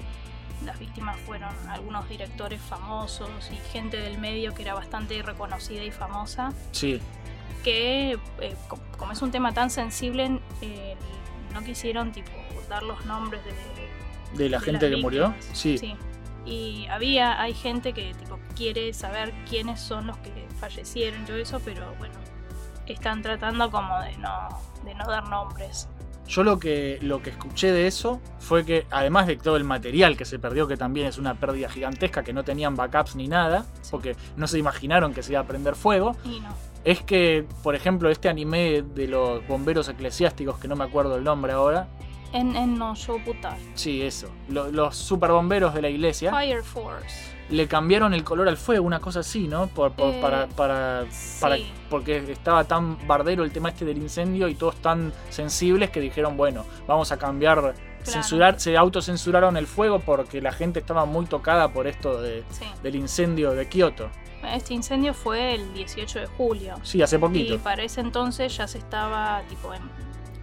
las víctimas fueron algunos directores famosos y gente del medio que era bastante reconocida y famosa, Sí, que eh, co- como es un tema tan sensible eh, no quisieron tipo dar los nombres de, de la de gente que murió. Sí. Y había, hay gente que tipo quiere saber quiénes son los que fallecieron y todo eso, pero bueno, están tratando como de no, de no dar nombres. Yo lo que, lo que escuché de eso fue que, además de todo el material que se perdió, que también es una pérdida gigantesca, que no tenían backups ni nada, Sí. porque no se imaginaron que se iba a prender fuego, Y no. Es que, por ejemplo, este anime de los bomberos eclesiásticos, que no me acuerdo el nombre ahora, En, en no Shobutai. sí, eso, lo- los super bomberos de la iglesia, Fire Force. le cambiaron el color al fuego, una cosa así, ¿no? Por, por- Eh, para, para, para- sí. porque estaba tan bardero el tema este del incendio y todos tan sensibles que dijeron, bueno, vamos a cambiar, censurar, se autocensuraron el fuego porque la gente estaba muy tocada por esto de- Sí. del incendio de Kioto. Este incendio fue el 18 de julio. Sí, hace poquito, Y para ese entonces ya se estaba tipo en,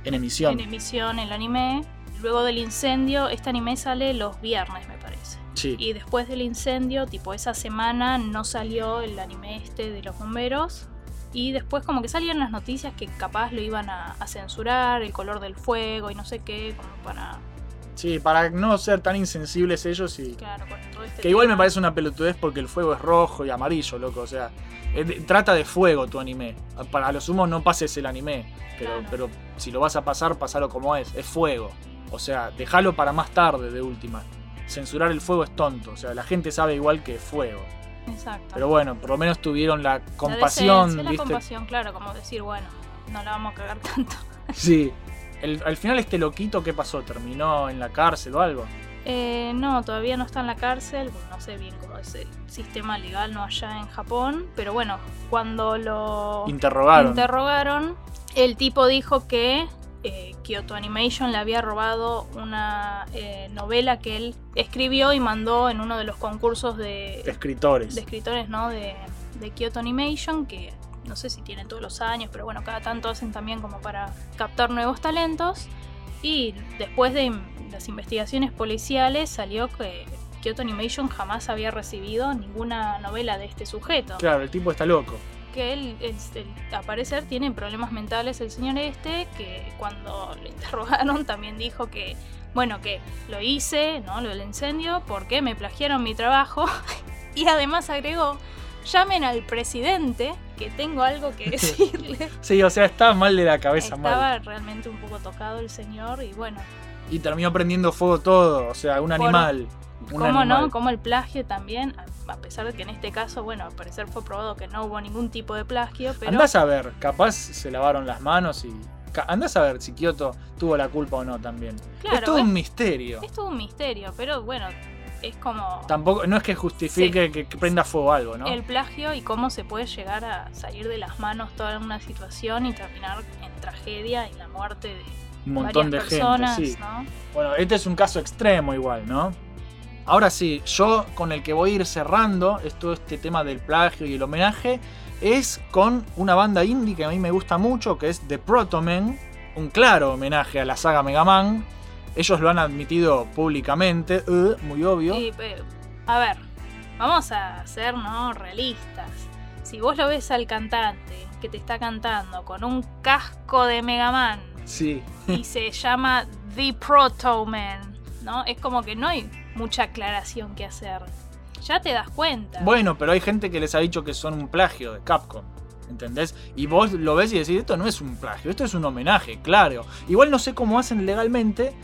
en emisión. en emisión el anime. Luego del incendio, este anime sale los viernes, me parece. Sí, Y después del incendio, tipo esa semana, no salió el anime este de los bomberos. Y después como que salían las noticias que capaz lo iban a, a censurar, el color del fuego y no sé qué, como para... sí, para no ser tan insensibles ellos y... Claro, con todo este Que igual me parece una pelotudez porque el fuego es rojo y amarillo, loco. O sea, de- trata de fuego tu anime. Para lo sumo no pases el anime. Pero, Claro. pero si lo vas a pasar, pasalo como es. Es fuego. O sea, déjalo para más tarde de última. Censurar el fuego es tonto. O sea, la gente sabe igual que es fuego. Exacto. Pero bueno, por lo menos tuvieron la La compasión, decencia, la ¿viste? compasión, claro, como decir, bueno, no la vamos a cagar tanto. Sí. El- al final este loquito, ¿qué pasó? ¿Terminó en la cárcel o algo? Eh, no, todavía no está en la cárcel, no sé bien cómo es el sistema legal no allá en Japón, pero bueno, cuando lo Interrogaron. interrogaron, el tipo dijo que eh, Kyoto Animation le había robado una eh, novela que él escribió y mandó en uno de los concursos de, Escritores. de escritores ¿no? de, de Kyoto Animation, que no sé si tienen todos los años, pero bueno, cada tanto hacen también como para captar nuevos talentos. Y después de las investigaciones policiales salió que Kyoto Animation jamás había recibido ninguna novela de este sujeto. Claro, el tipo está loco. Que él, a parecer, tiene problemas mentales el señor este, que cuando lo interrogaron también dijo que, bueno, que lo hice, ¿no? Lo del incendio, porque me plagiaron mi trabajo. y además agregó, llamen al presidente, que tengo algo que decirle. Sí, o sea, está mal de la cabeza, mal. Estaba realmente un poco tocado el señor y bueno, Y terminó prendiendo fuego todo, o sea, un Por- animal. Un ¿cómo animal. no? Como el plagio también, a- pesar de que en este caso, bueno, al parecer fue probado que no hubo ningún tipo de plagio, pero... Andás a ver, capaz se lavaron las manos y. Andás a ver si Kioto tuvo la culpa o no también. Claro, es todo es- un misterio. Es todo un misterio, pero bueno, es como Tampoco, no es que justifique que, que prenda fuego algo, ¿no? el plagio y cómo se puede llegar a salir de las manos toda una situación y terminar en tragedia y la muerte de, un montón de personas, gente. Sí. ¿no? Bueno, este es un caso extremo igual, ¿no? Ahora sí, yo con el que voy a ir cerrando es todo este tema del plagio y el homenaje es con una banda indie que a mí me gusta mucho, que es The Protomen, un claro homenaje a la saga Mega Man. Ellos lo han admitido públicamente, eh, muy obvio. Y, eh, a ver, vamos a ser ¿no? realistas. Si vos lo ves al cantante que te está cantando con un casco de Mega Man Sí. y se llama The Proto Man, ¿no? Es como que no hay mucha aclaración que hacer. Ya te das cuenta. Bueno, pero hay gente que les ha dicho que son un plagio de Capcom. ¿Entendés? Y vos lo ves y decís, esto no es un plagio, esto es un homenaje, claro. Igual no sé cómo hacen legalmente,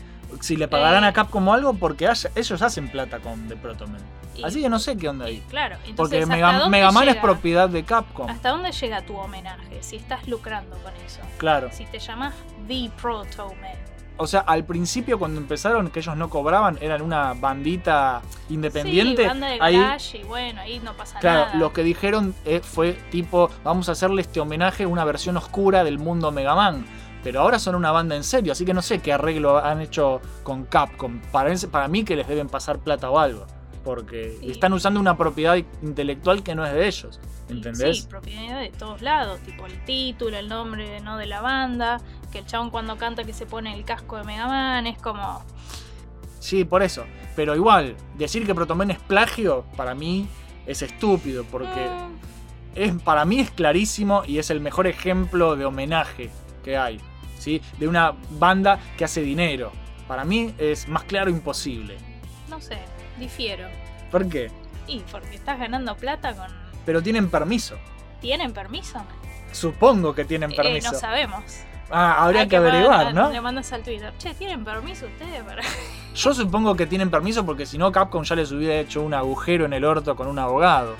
si le pagarán Eh. a Capcom o algo, porque haya- ellos hacen plata con The Protoman. Y- Así que no sé qué onda ahí. Claro, entonces, Porque ¿hasta Mega, Man es propiedad de Capcom. ¿Hasta dónde llega tu homenaje? Si estás lucrando con eso. Claro. Si te llamas The Proto Man. O sea, al principio cuando empezaron, que ellos no cobraban, eran una bandita independiente. Sí, banda de ahí, y bueno, ahí no pasa claro, nada. lo que dijeron eh, fue tipo, vamos a hacerle este homenaje, una versión oscura del mundo Mega Man. Pero ahora son una banda en serio, así que no sé qué arreglo han hecho con Capcom. Para, para mí que les deben pasar plata o algo. Porque Sí. están usando una propiedad intelectual que no es de ellos. ¿Entendés? Sí, propiedad de todos lados, tipo el título, el nombre no de la banda, que el chabón cuando canta que se pone el casco de Mega Man, es como... Sí, por eso. Pero igual, decir que Protomen es plagio, para mí es estúpido, porque mm, es, para mí es clarísimo y es el mejor ejemplo de homenaje que hay. ¿sí? De una banda que hace dinero. Para mí es más claro imposible. no sé, difiero. ¿Por qué? Y porque estás ganando plata con... Pero tienen permiso. ¿Tienen permiso? Supongo que tienen Eh, permiso. no sabemos. ah, habría que averiguar, ¿no? Le mandas al Twitter. Che, ¿tienen permiso ustedes para...? Yo supongo que tienen permiso porque si no Capcom ya les hubiera hecho un agujero en el orto con un abogado.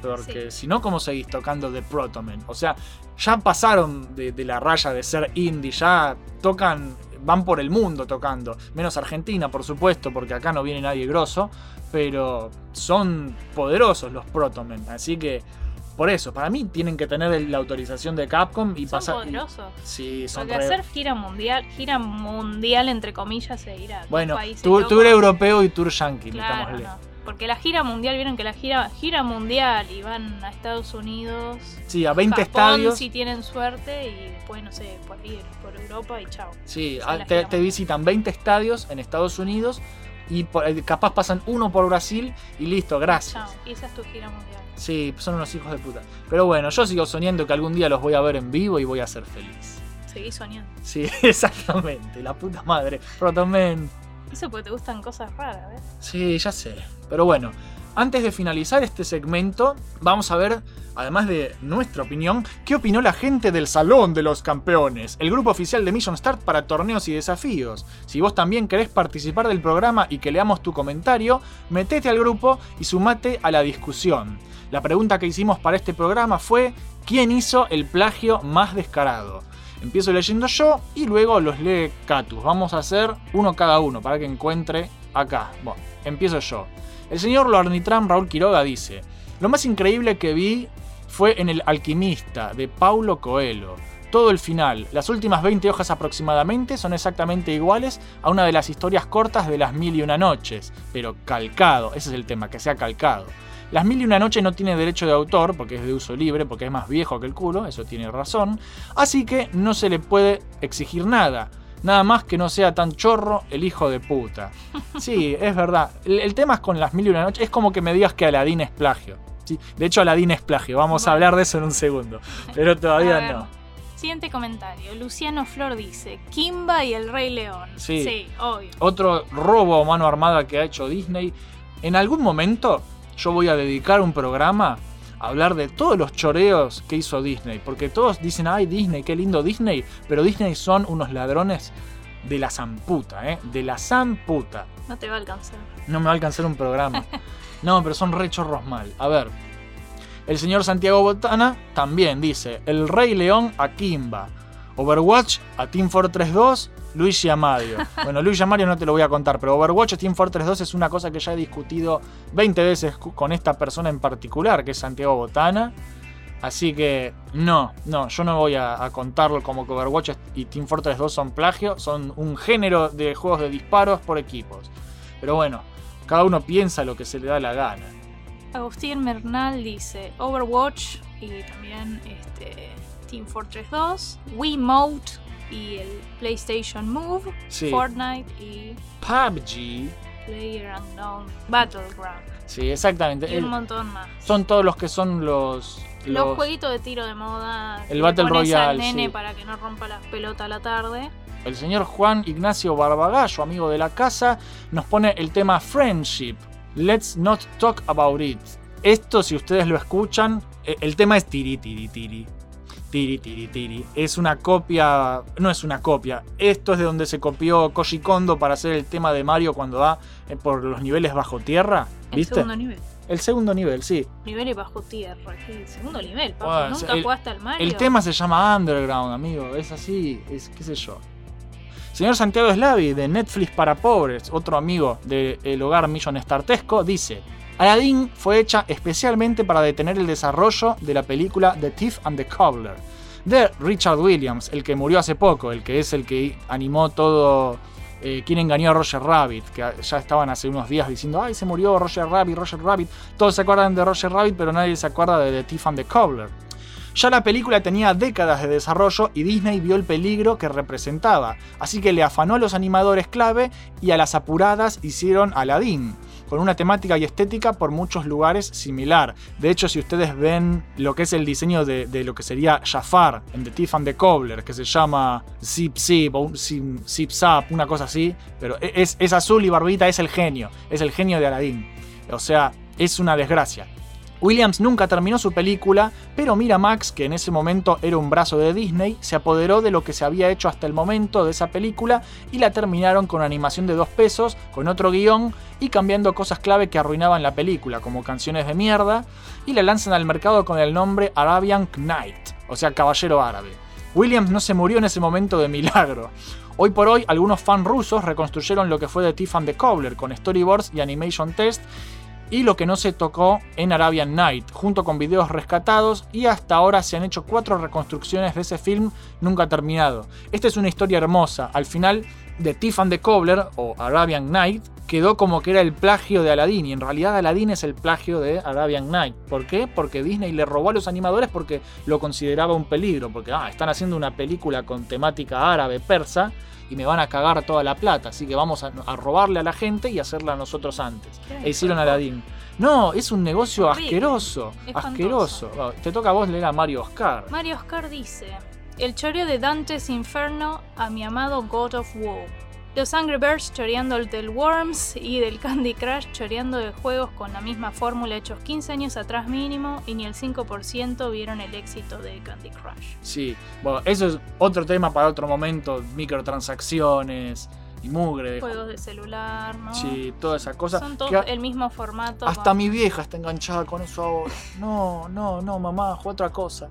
Porque si no, ¿cómo seguís tocando de Protoman? O sea, ya pasaron de, de la raya de ser indie, ya tocan, van por el mundo tocando. Menos Argentina, por supuesto, porque acá no viene nadie grosso. Pero son poderosos los Protoman. Así que, por eso, para mí tienen que tener la autorización de Capcom y Son pasar. poderosos. Sí, son Porque re- hacer gira mundial, gira mundial entre comillas, e ir a Bueno, países tour, tour europeo y tour yankee, Claro. Porque la gira mundial, vieron que la gira gira mundial y van a Estados Unidos, Sí, a 20 Japón estadios. si tienen suerte y después, no sé, por ir por Europa y chao. Sí, ah, te, visitan 20 estadios en Estados Unidos y por- eh, capaz pasan uno por Brasil y listo, gracias. Chao. Esa es tu gira mundial. Sí, son unos hijos de puta. Pero bueno, yo sigo soñando que algún día los voy a ver en vivo y voy a ser feliz. Seguí soñando. Sí, exactamente, la puta madre. Protomen. Eso porque te gustan cosas raras, ¿ves? Sí, ya sé. Pero bueno, antes de finalizar este segmento, vamos a ver, además de nuestra opinión, qué opinó la gente del Salón de los Campeones, el grupo oficial de Mission Start para torneos y desafíos. Si vos también querés participar del programa y que leamos tu comentario, metete al grupo y sumate a la discusión. La pregunta que hicimos para este programa fue, ¿quién hizo el plagio más descarado? Empiezo leyendo yo y luego los lee Catus. Vamos a hacer uno cada uno para que encuentre acá. Bueno, empiezo yo. El señor Lornitram Raúl Quiroga dice: Lo más increíble que vi fue en El Alquimista de Paulo Coelho. Todo el final, las últimas 20 hojas aproximadamente, son exactamente iguales a una de las historias cortas de las mil y una noches, pero calcado, ese es el tema, que sea calcado. Las mil y una noches no tiene derecho de autor, porque es de uso libre, porque es más viejo que el culo, eso tiene razón, así que no se le puede exigir nada. Nada más que no sea tan chorro el hijo de puta. Sí, es verdad. El, el tema es con las mil y una noches. Es como que me digas que Aladín es plagio. Sí, de hecho, Aladín es plagio. Vamos a hablar de eso en un segundo. Pero todavía no. Siguiente comentario. Luciano Flor dice: Kimba y el Rey León. Sí. obvio. Otro robo a mano armada que ha hecho Disney. En algún momento yo voy a dedicar un programa hablar de todos los choreos que hizo Disney. Porque todos dicen, ay Disney, qué lindo Disney. Pero Disney son unos ladrones de la zamputa, ¿eh? De la zamputa. No te va a alcanzar. No me va a alcanzar un programa. No, pero son re chorros mal. A ver. El señor Santiago Botana también dice: El Rey León a Kimba. Overwatch a Team Fortress 2, Luigi Amadio. Bueno, Luigi Amadio no te lo voy a contar, pero Overwatch a Team Fortress 2 es una cosa que ya he discutido 20 veces con esta persona en particular, que es Santiago Botana. Así que no, no, yo no voy a, a contarlo como que Overwatch y Team Fortress 2 son plagio, son un género de juegos de disparos por equipos. Pero bueno, cada uno piensa lo que se le da la gana. Agustín Mernal dice Overwatch y también este, Team Fortress 2, Wiimote y el PlayStation Move, Sí. Fortnite y PUBG, Player Unknown Battleground. sí, exactamente. Y un montón más. son todos los que son los... Los, jueguitos de tiro de moda. El Battle Royale, al nene sí. para que no rompa las pelotas a la tarde. El señor Juan Ignacio Barbagallo, amigo de la casa, nos pone el tema Friendship. Let's not talk about it. Esto, si ustedes lo escuchan, eh, el tema es tiri tiri tiri. Tiri tiri tiri. Es una copia. No es una copia. Esto es de donde se copió Koji Kondo para hacer el tema de Mario cuando va eh, por los niveles bajo tierra. El ¿Viste? segundo nivel. El segundo nivel, sí. Niveles bajo tierra. El segundo nivel, papi. Bueno, Nunca el- jugaste al Mario. El tema se llama Underground, amigo. Es así, es qué sé yo. Señor Santiago Slavi, de Netflix para pobres, otro amigo del hogar Millon Startesco, dice: Aladdin fue hecha especialmente para detener el desarrollo de la película The Thief and the Cobbler, de Richard Williams, el que murió hace poco, el que es el que animó todo. eh, ¿Quién engañó a Roger Rabbit? Que ya estaban hace unos días diciendo: ¡Ay, se murió Roger Rabbit, Roger Rabbit! Todos se acuerdan de Roger Rabbit, pero nadie se acuerda de The Thief and the Cobbler. Ya la película tenía décadas de desarrollo y Disney vio el peligro que representaba, así que le afanó a los animadores clave y a las apuradas hicieron Aladdin, con una temática y estética por muchos lugares similar. De hecho, si ustedes ven lo que es el diseño de, lo que sería Jafar en The Thief and the Cobbler, que se llama Zip Zip o Zip, Zip Zap, una cosa así, pero e, es, es azul y barbita, es el genio, es el genio de Aladdin. O sea, es una desgracia. Williams nunca terminó su película, pero Miramax, que en ese momento era un brazo de Disney, se apoderó de lo que se había hecho hasta el momento de esa película y la terminaron con animación de dos pesos, con otro guion y cambiando cosas clave que arruinaban la película, como canciones de mierda, y la lanzan al mercado con el nombre Arabian Knight, o sea, caballero árabe. Williams no se murió en ese momento de milagro. Hoy por hoy, algunos fans rusos reconstruyeron lo que fue de Tiff and the Cobbler con storyboards y animation test y lo que no se tocó en Arabian Night, junto con videos rescatados y hasta ahora se han hecho cuatro reconstrucciones de ese film nunca terminado. Esta es una historia hermosa, al final de Tiff and the Cobbler o Arabian Night quedó como que era el plagio de Aladdin y en realidad Aladdin es el plagio de Arabian Night. ¿Por qué? Porque Disney le robó a los animadores porque lo consideraba un peligro, porque ah, están haciendo una película con temática árabe persa y me van a cagar toda la plata, así que vamos a, a robarle a la gente y hacerla nosotros antes. E hicieron de Aladdin. No, es un negocio asqueroso. Espantoso. Asqueroso. Ah, Te toca a vos leer a Mario Oscar. Mario Oscar dice: El choreo de Dante's Inferno a mi amado God of War. Los Angry Birds choreando el del Worms y del Candy Crush choreando de juegos con la misma fórmula hechos 15 años atrás mínimo y ni el 5% vieron el éxito de Candy Crush. Sí, bueno, eso es otro tema para otro momento. Microtransacciones y mugre. de Juegos de celular, ¿no? Sí, toda esa cosa. Son todos el mismo formato. hasta con- mi vieja está enganchada con eso ahora. No, no, no, mamá, juega otra cosa.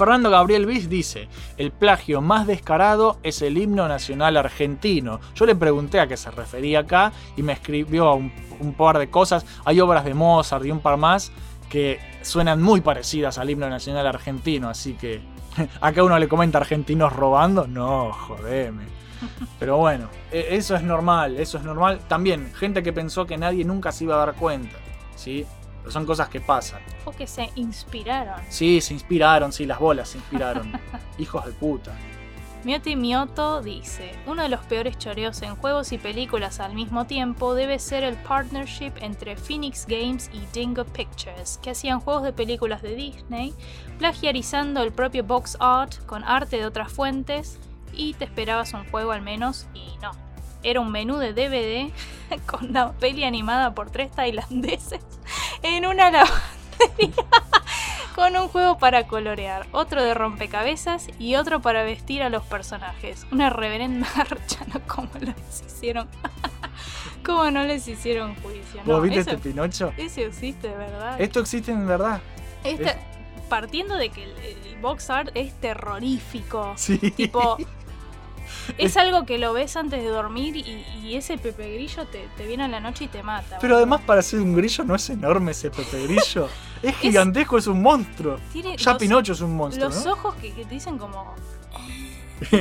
Fernando Gabriel Viz dice, el plagio más descarado es el himno nacional argentino. Yo le pregunté a qué se refería acá y me escribió un, un par de cosas. Hay obras de Mozart y un par más que suenan muy parecidas al himno nacional argentino, así que acá uno le comenta argentinos robando. No, jodeme. Pero bueno, e- eso es normal, eso es normal. También, gente que pensó que nadie nunca se iba a dar cuenta, ¿sí? Pero son cosas que pasan. O que se inspiraron. Sí, se inspiraron, sí, las bolas se inspiraron. Hijos de puta. Mioti Mioto dice, uno de los peores choreos en juegos y películas al mismo tiempo debe ser el partnership entre Phoenix Games y Dingo Pictures, que hacían juegos de películas de Disney, plagiarizando el propio box art con arte de otras fuentes, y te esperabas un juego al menos, y no. Era un menú de DVD con una peli animada por tres tailandeses en una lavandería con un juego para colorear, otro de rompecabezas y otro para vestir a los personajes. Una reverenda archana como les hicieron. como no les hicieron juicio. ¿Vos No, viste eso, este Pinocho? eso existe de verdad. Esto existe en verdad. Esta- partiendo de que el, el box art es terrorífico. Sí. Tipo, es algo que lo ves antes de dormir y, y ese Pepe Grillo te, te viene a la noche y te mata. Pero además para ser un grillo no es enorme ese Pepe Grillo. Es gigantesco, es, un monstruo. Tiene Ya los- Pinocho es un monstruo, Los ¿no? ojos que, que te dicen como.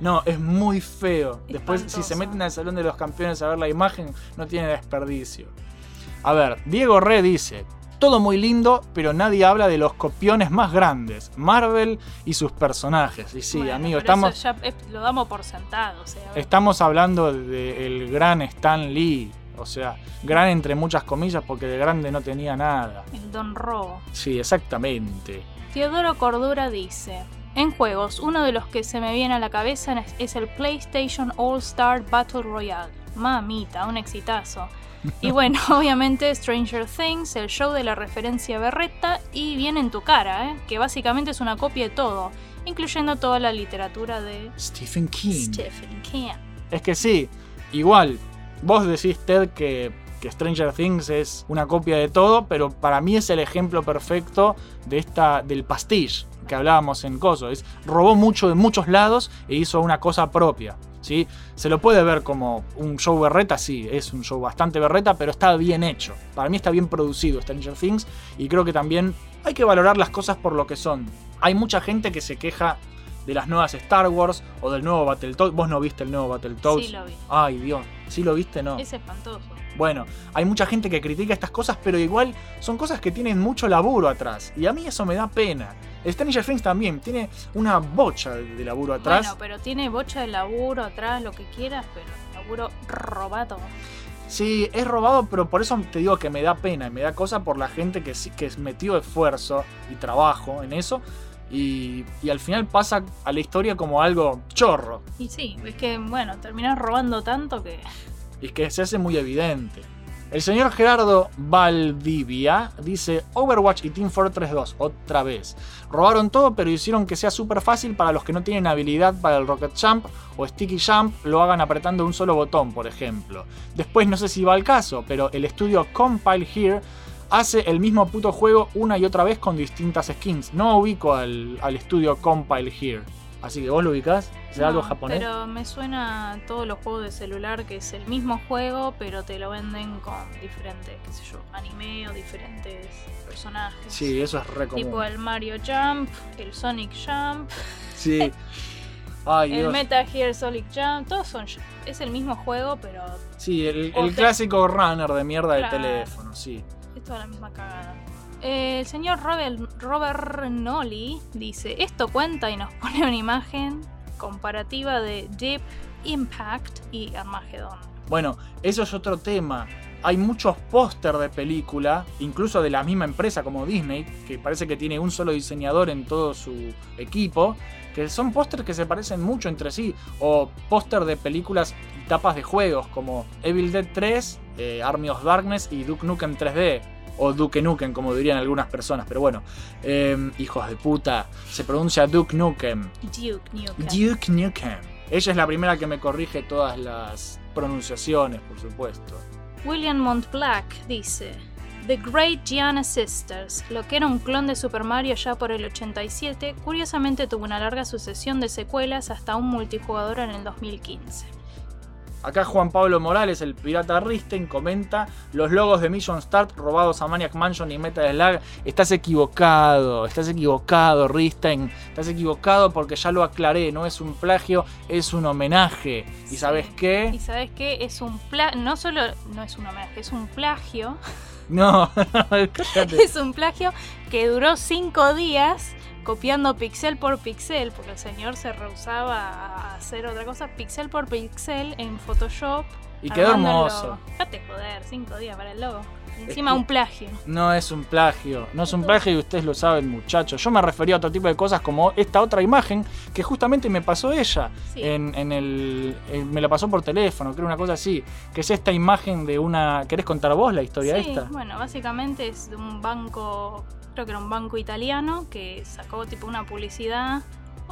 No, es muy feo. Después, si se meten al Salón de los Campeones a ver la imagen, no tiene desperdicio. A ver, Diego Re dice: Todo muy lindo, pero nadie habla de los copiones más grandes, Marvel y sus personajes. Y sí, Bueno, amigo, estamos, eso ya es- lo damos por sentado. O sea, estamos hablando del gran Stan Lee. O sea, gran entre muchas comillas, porque de grande no tenía nada. el Don Robo. Sí, exactamente. Teodoro Cordura dice: En juegos, uno de los que se me viene a la cabeza es- es el PlayStation All Star Battle Royale. Mamita, un exitazo. Y bueno, obviamente Stranger Things, el show de la referencia berreta y viene en tu cara, ¿eh? que básicamente es una copia de todo, incluyendo toda la literatura de Stephen King. Stephen King. Es que sí, igual, vos decís, Ted, que, que Stranger Things es una copia de todo, pero para mí es el ejemplo perfecto de esta, del pastiche que hablábamos en Coso. Es, robó mucho de muchos lados e hizo una cosa propia. ¿Sí? Se lo puede ver como un show berreta, sí, es un show bastante berreta, pero está bien hecho. Para mí está bien producido Stranger Things y creo que también hay que valorar las cosas por lo que son. Hay mucha gente que se queja de las nuevas Star Wars o del nuevo Battletoads. Vos no viste el nuevo Battletoads. Sí, lo vi. Ay, Dios. ¿Sí lo viste? No. Es espantoso. Bueno, hay mucha gente que critica estas cosas, pero igual son cosas que tienen mucho laburo atrás. Y a mí eso me da pena. Stranger Things también tiene una bocha de laburo atrás. Bueno, pero tiene bocha de laburo atrás, lo que quieras, pero laburo robado. Sí, es robado, pero por eso te digo que me da pena y me da cosa por la gente que, sí- que metió esfuerzo y trabajo en eso. Y, y al final pasa a la historia como algo chorro. Y sí, es que, bueno, terminás robando tanto que. Y que se hace muy evidente. El señor Gerardo Valdivia dice Overwatch y Team Fortress 2, otra vez. Robaron todo pero hicieron que sea súper fácil para los que no tienen habilidad para el Rocket Jump o Sticky Jump lo hagan apretando un solo botón, por ejemplo. Después no sé si va al caso, pero el estudio Compile Here hace el mismo puto juego una y otra vez con distintas skins. No ubico al, al estudio Compile Here. Así que vos lo ubicás, ¿será algo japonés? Pero me suena a todos los juegos de celular que es el mismo juego, pero te lo venden con diferentes, qué sé yo, anime o diferentes personajes. Sí, eso es re común. Tipo el Mario Jump, el Sonic Jump, Sí. Ay, el Dios. Meta Gear Solid Jump, todos son. Es el mismo juego, pero Sí, el, O el te- clásico runner de mierda de Claro. teléfono, sí. es toda la misma cagada. Eh, el señor Robert, Robert Nolly dice: Esto cuenta y nos pone una imagen comparativa de Deep Impact y Armageddon. Bueno, eso es otro tema. Hay muchos póster de película, incluso de la misma empresa como Disney, que parece que tiene un solo diseñador en todo su equipo, que son pósters que se parecen mucho entre sí, o póster de películas y tapas de juegos como Evil Dead 3, eh, Army of Darkness y Duke Nukem 3D. O Duke Nukem, como dirían algunas personas, pero bueno, eh, hijos de puta, se pronuncia Duke Nukem. Duke Nukem. Duke Nukem. Ella es la primera que me corrige todas las pronunciaciones, por supuesto. William Montblack dice: The Great Gianna Sisters, lo que era un clon de Super Mario ya por el 87, curiosamente tuvo una larga sucesión de secuelas hasta un multijugador en el 2015. Acá Juan Pablo Morales, el pirata Risten, comenta los logos de Mission Start robados a Maniac Mansion y Metal Slug. Estás equivocado, estás equivocado, Risten. Estás equivocado porque ya lo aclaré, no es un plagio, es un homenaje. ¿Y sabes qué? Y sabes qué? Es un pla no solo no es un homenaje, es un plagio. No. Es un plagio que duró cinco días copiando pixel por pixel, porque el señor se rehusaba a hacer otra cosa, pixel por pixel en Photoshop. Y quedó hermoso. joder, cinco días para el logo. Encima que- un plagio. No es un plagio, no es un plagio y ustedes lo saben muchachos. Yo me refería a otro tipo de cosas como esta otra imagen que justamente me pasó ella. Sí. En, en el, en- me la pasó por teléfono, creo una cosa así. Que es esta imagen de una... ¿Querés contar vos la historia Sí, esta? bueno, básicamente es de un banco, creo que era un banco italiano, que sacó tipo una publicidad,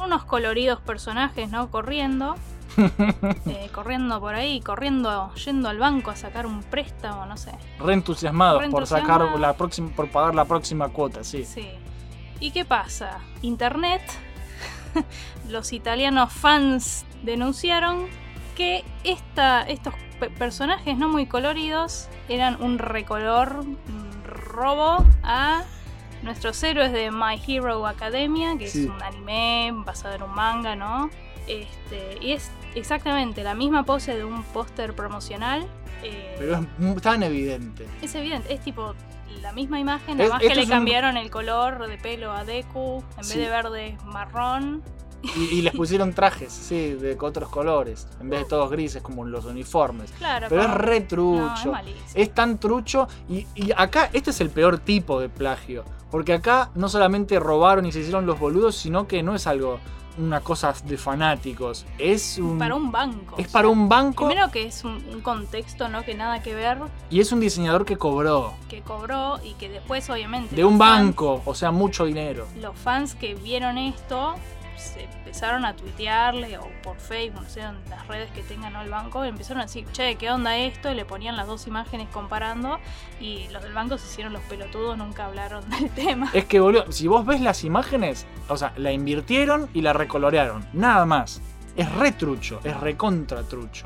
unos coloridos personajes, ¿no? Corriendo, eh, corriendo por ahí, corriendo, yendo al banco a sacar un préstamo, no sé. Re entusiasmados Re por sacar la próxima, por pagar la próxima cuota, sí. Sí. ¿Y qué pasa? Internet, los italianos fans denunciaron que esta, estos pe- personajes no muy coloridos eran un recolor mm, robo a nuestros héroes de My Hero Academia, que Sí. es un anime basado en un manga, ¿no? Este, y es exactamente la misma pose de un póster promocional. eh, Pero es tan evidente. es evidente, es tipo la misma imagen, Es- nada más que le es un- cambiaron el color de pelo a Deku, en Sí. vez de verde es marrón. Y, y les pusieron trajes, sí, de otros colores, en vez de todos grises como los uniformes. Claro, Pero es re No, es trucho. malísimo. es tan trucho y, y acá este es el peor tipo de plagio. Porque acá no solamente robaron y se hicieron los boludos, sino que no es algo, una cosa de fanáticos. Es un... para un banco. es para un banco Primero que es un, un contexto, ¿no? Que nada que ver, y es un diseñador que cobró. que cobró y que después obviamente... De un fans- banco, o sea, mucho dinero. los fans que vieron esto se empezaron a tuitearle o por Facebook, no sé, en las redes que tengan ¿no? el banco, empezaron a decir, che, ¿qué onda esto? Y le ponían las dos imágenes comparando y los del banco se hicieron los pelotudos, nunca hablaron del tema. Es que, boludo, si vos ves las imágenes, o sea, la invirtieron y la recolorearon. Nada más. Es re trucho, es recontra trucho.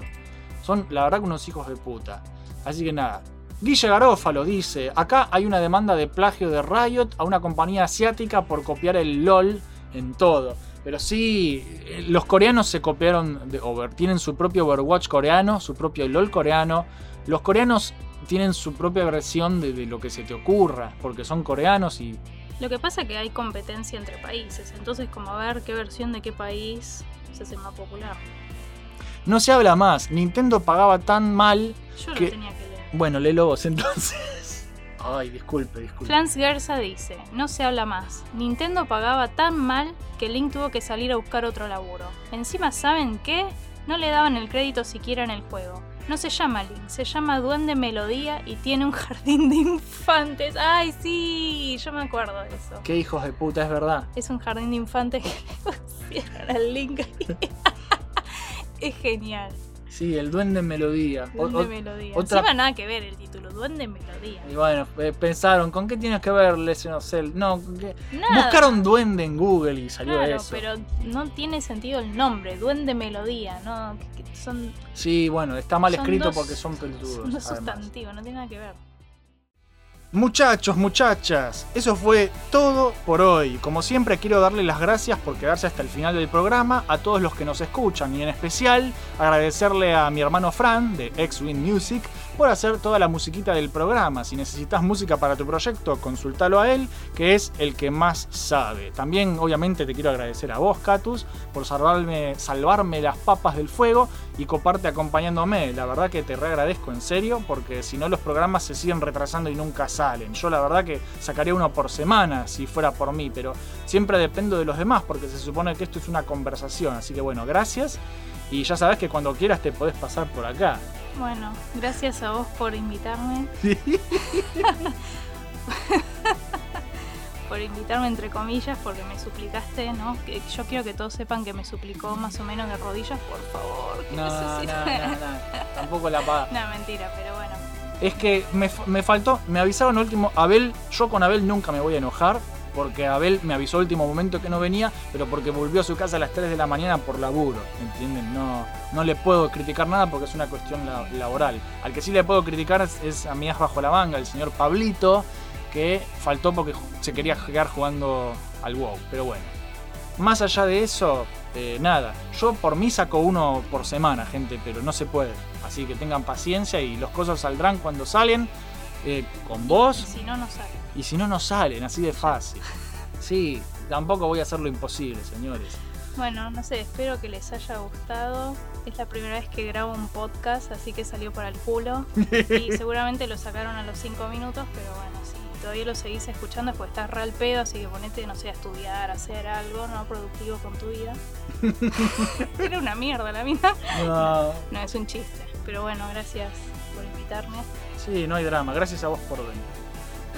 Son, la verdad, que unos hijos de puta. Así que nada. Guille Garófalo dice: Acá hay una demanda de plagio de Riot a una compañía asiática por copiar el LOL en todo. Pero sí, eh, los coreanos se copiaron de Over. Tienen su propio Overwatch coreano, su propio LOL coreano. Los coreanos tienen su propia versión de, de lo que se te ocurra, porque son coreanos y Lo que pasa es que hay competencia entre países, entonces como a ver qué versión de qué país se hace más popular. no se habla más. Nintendo pagaba tan mal. Yo Que- lo tenía que leer. Bueno, léelo vos entonces. Ay, disculpe, disculpe. Flans Gersa dice, no se habla más. Nintendo pagaba tan mal que Link tuvo que salir a buscar otro laburo. Encima, ¿saben qué? No le daban el crédito siquiera en el juego. No se llama Link, se llama Duende Melodía y tiene un jardín de infantes. ¡Ay, sí! Yo me acuerdo de eso. Qué hijos de puta, es verdad. Es un jardín de infantes que le pusieron al Link es genial. Sí, el duende melodía. Duende o- Melodía. otra- Encima nada que ver el título, Duende Melodía. Y bueno, eh, pensaron, ¿con qué tienes que ver Legend of Zelda? No. Nada. Buscaron duende en Google y salió Claro, eso. pero no tiene sentido el nombre, Duende Melodía, ¿no? Que- que Son, Sí, bueno, está mal escrito dos- porque son pelotudos. son sustantivos, no tiene nada que ver. Muchachos, muchachas, eso fue todo por hoy. Como siempre quiero darle las gracias por quedarse hasta el final del programa, a todos los que nos escuchan y en especial agradecerle a mi hermano Fran de X-Wing Music por hacer toda la musiquita del programa. Si necesitas música para tu proyecto, consultalo a él, que es el que más sabe. También obviamente te quiero agradecer a vos, Catus, por salvarme, salvarme las papas del fuego y coparte acompañándome. La verdad que te reagradezco en serio, porque si no los programas se siguen retrasando y nunca salen. Yo la verdad que sacaría uno por semana si fuera por mí, pero siempre dependo de los demás, porque se supone que esto es una conversación. Así que bueno, gracias. Y ya sabes que cuando quieras te podés pasar por acá. Bueno, gracias a vos por invitarme. por invitarme entre comillas, porque me suplicaste, ¿no? Que yo quiero que todos sepan que me suplicó más o menos de rodillas, por favor. que No, no, no. Tampoco la paga. No, mentira, pero bueno. Es que me, me faltó, me avisaron último, Abel, yo con Abel nunca me voy a enojar, porque Abel me avisó último momento que no venía, pero porque volvió a su casa a las 3 de la mañana por laburo, ¿entienden? No, no le puedo criticar nada porque es una cuestión la- laboral. Al que sí le puedo criticar es, es a mi bajo la manga, el señor Pablito, que faltó porque se quería quedar jugando al WoW, pero bueno. Más allá de eso, eh, nada. Yo por mí saco uno por semana, gente, pero no se puede. Así que tengan paciencia y los cosas saldrán cuando salen eh, con vos. si no, no sale. Y si no, no salen, así de fácil. Sí, tampoco voy a hacer lo imposible, señores. Bueno, no sé, espero que les haya gustado. Es la primera vez que grabo un podcast, así que salió para el culo. Y seguramente lo sacaron a los 5 minutos, pero bueno, si todavía lo seguís escuchando es porque estás real pedo, así que ponete, no sé, a estudiar, a hacer algo no productivo con tu vida. Era una mierda la mina. No, No, es un chiste. Pero bueno, gracias por invitarme. sí, no hay drama. Gracias a vos por venir.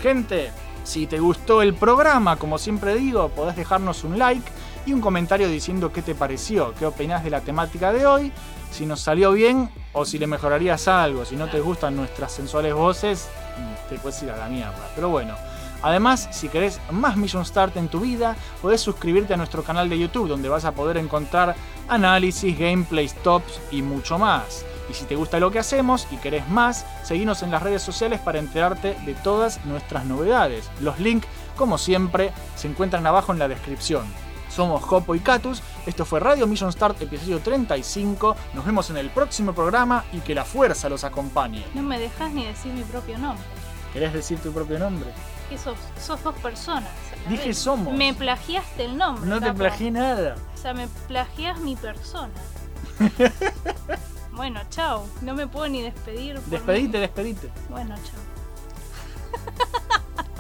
Gente, si te gustó el programa, como siempre digo, podés dejarnos un like y un comentario diciendo qué te pareció, qué opinás de la temática de hoy, si nos salió bien o si le mejorarías algo. Si no te gustan nuestras sensuales voces, mm, te puedes ir a la mierda. Pero bueno. Además, si querés más Mission Start en tu vida, podés suscribirte a nuestro canal de YouTube donde vas a poder encontrar análisis, gameplays, tops y mucho más. Y si te gusta lo que hacemos y querés más, seguinos en las redes sociales para enterarte de todas nuestras novedades. Los links, como siempre, se encuentran abajo en la descripción. Somos Jopo y Catus, esto fue Radio Mission Start episodio 35, nos vemos en el próximo programa y que la fuerza los acompañe. No me dejas ni decir mi propio nombre. ¿Querés decir tu propio nombre? Que sos, sos dos personas. Dije vez. somos. Me plagiaste el nombre. No te plagié nada. O sea, me plagias mi persona. Bueno, chao. No me puedo ni despedir. Despedite, mí. despedite. Bueno, chao.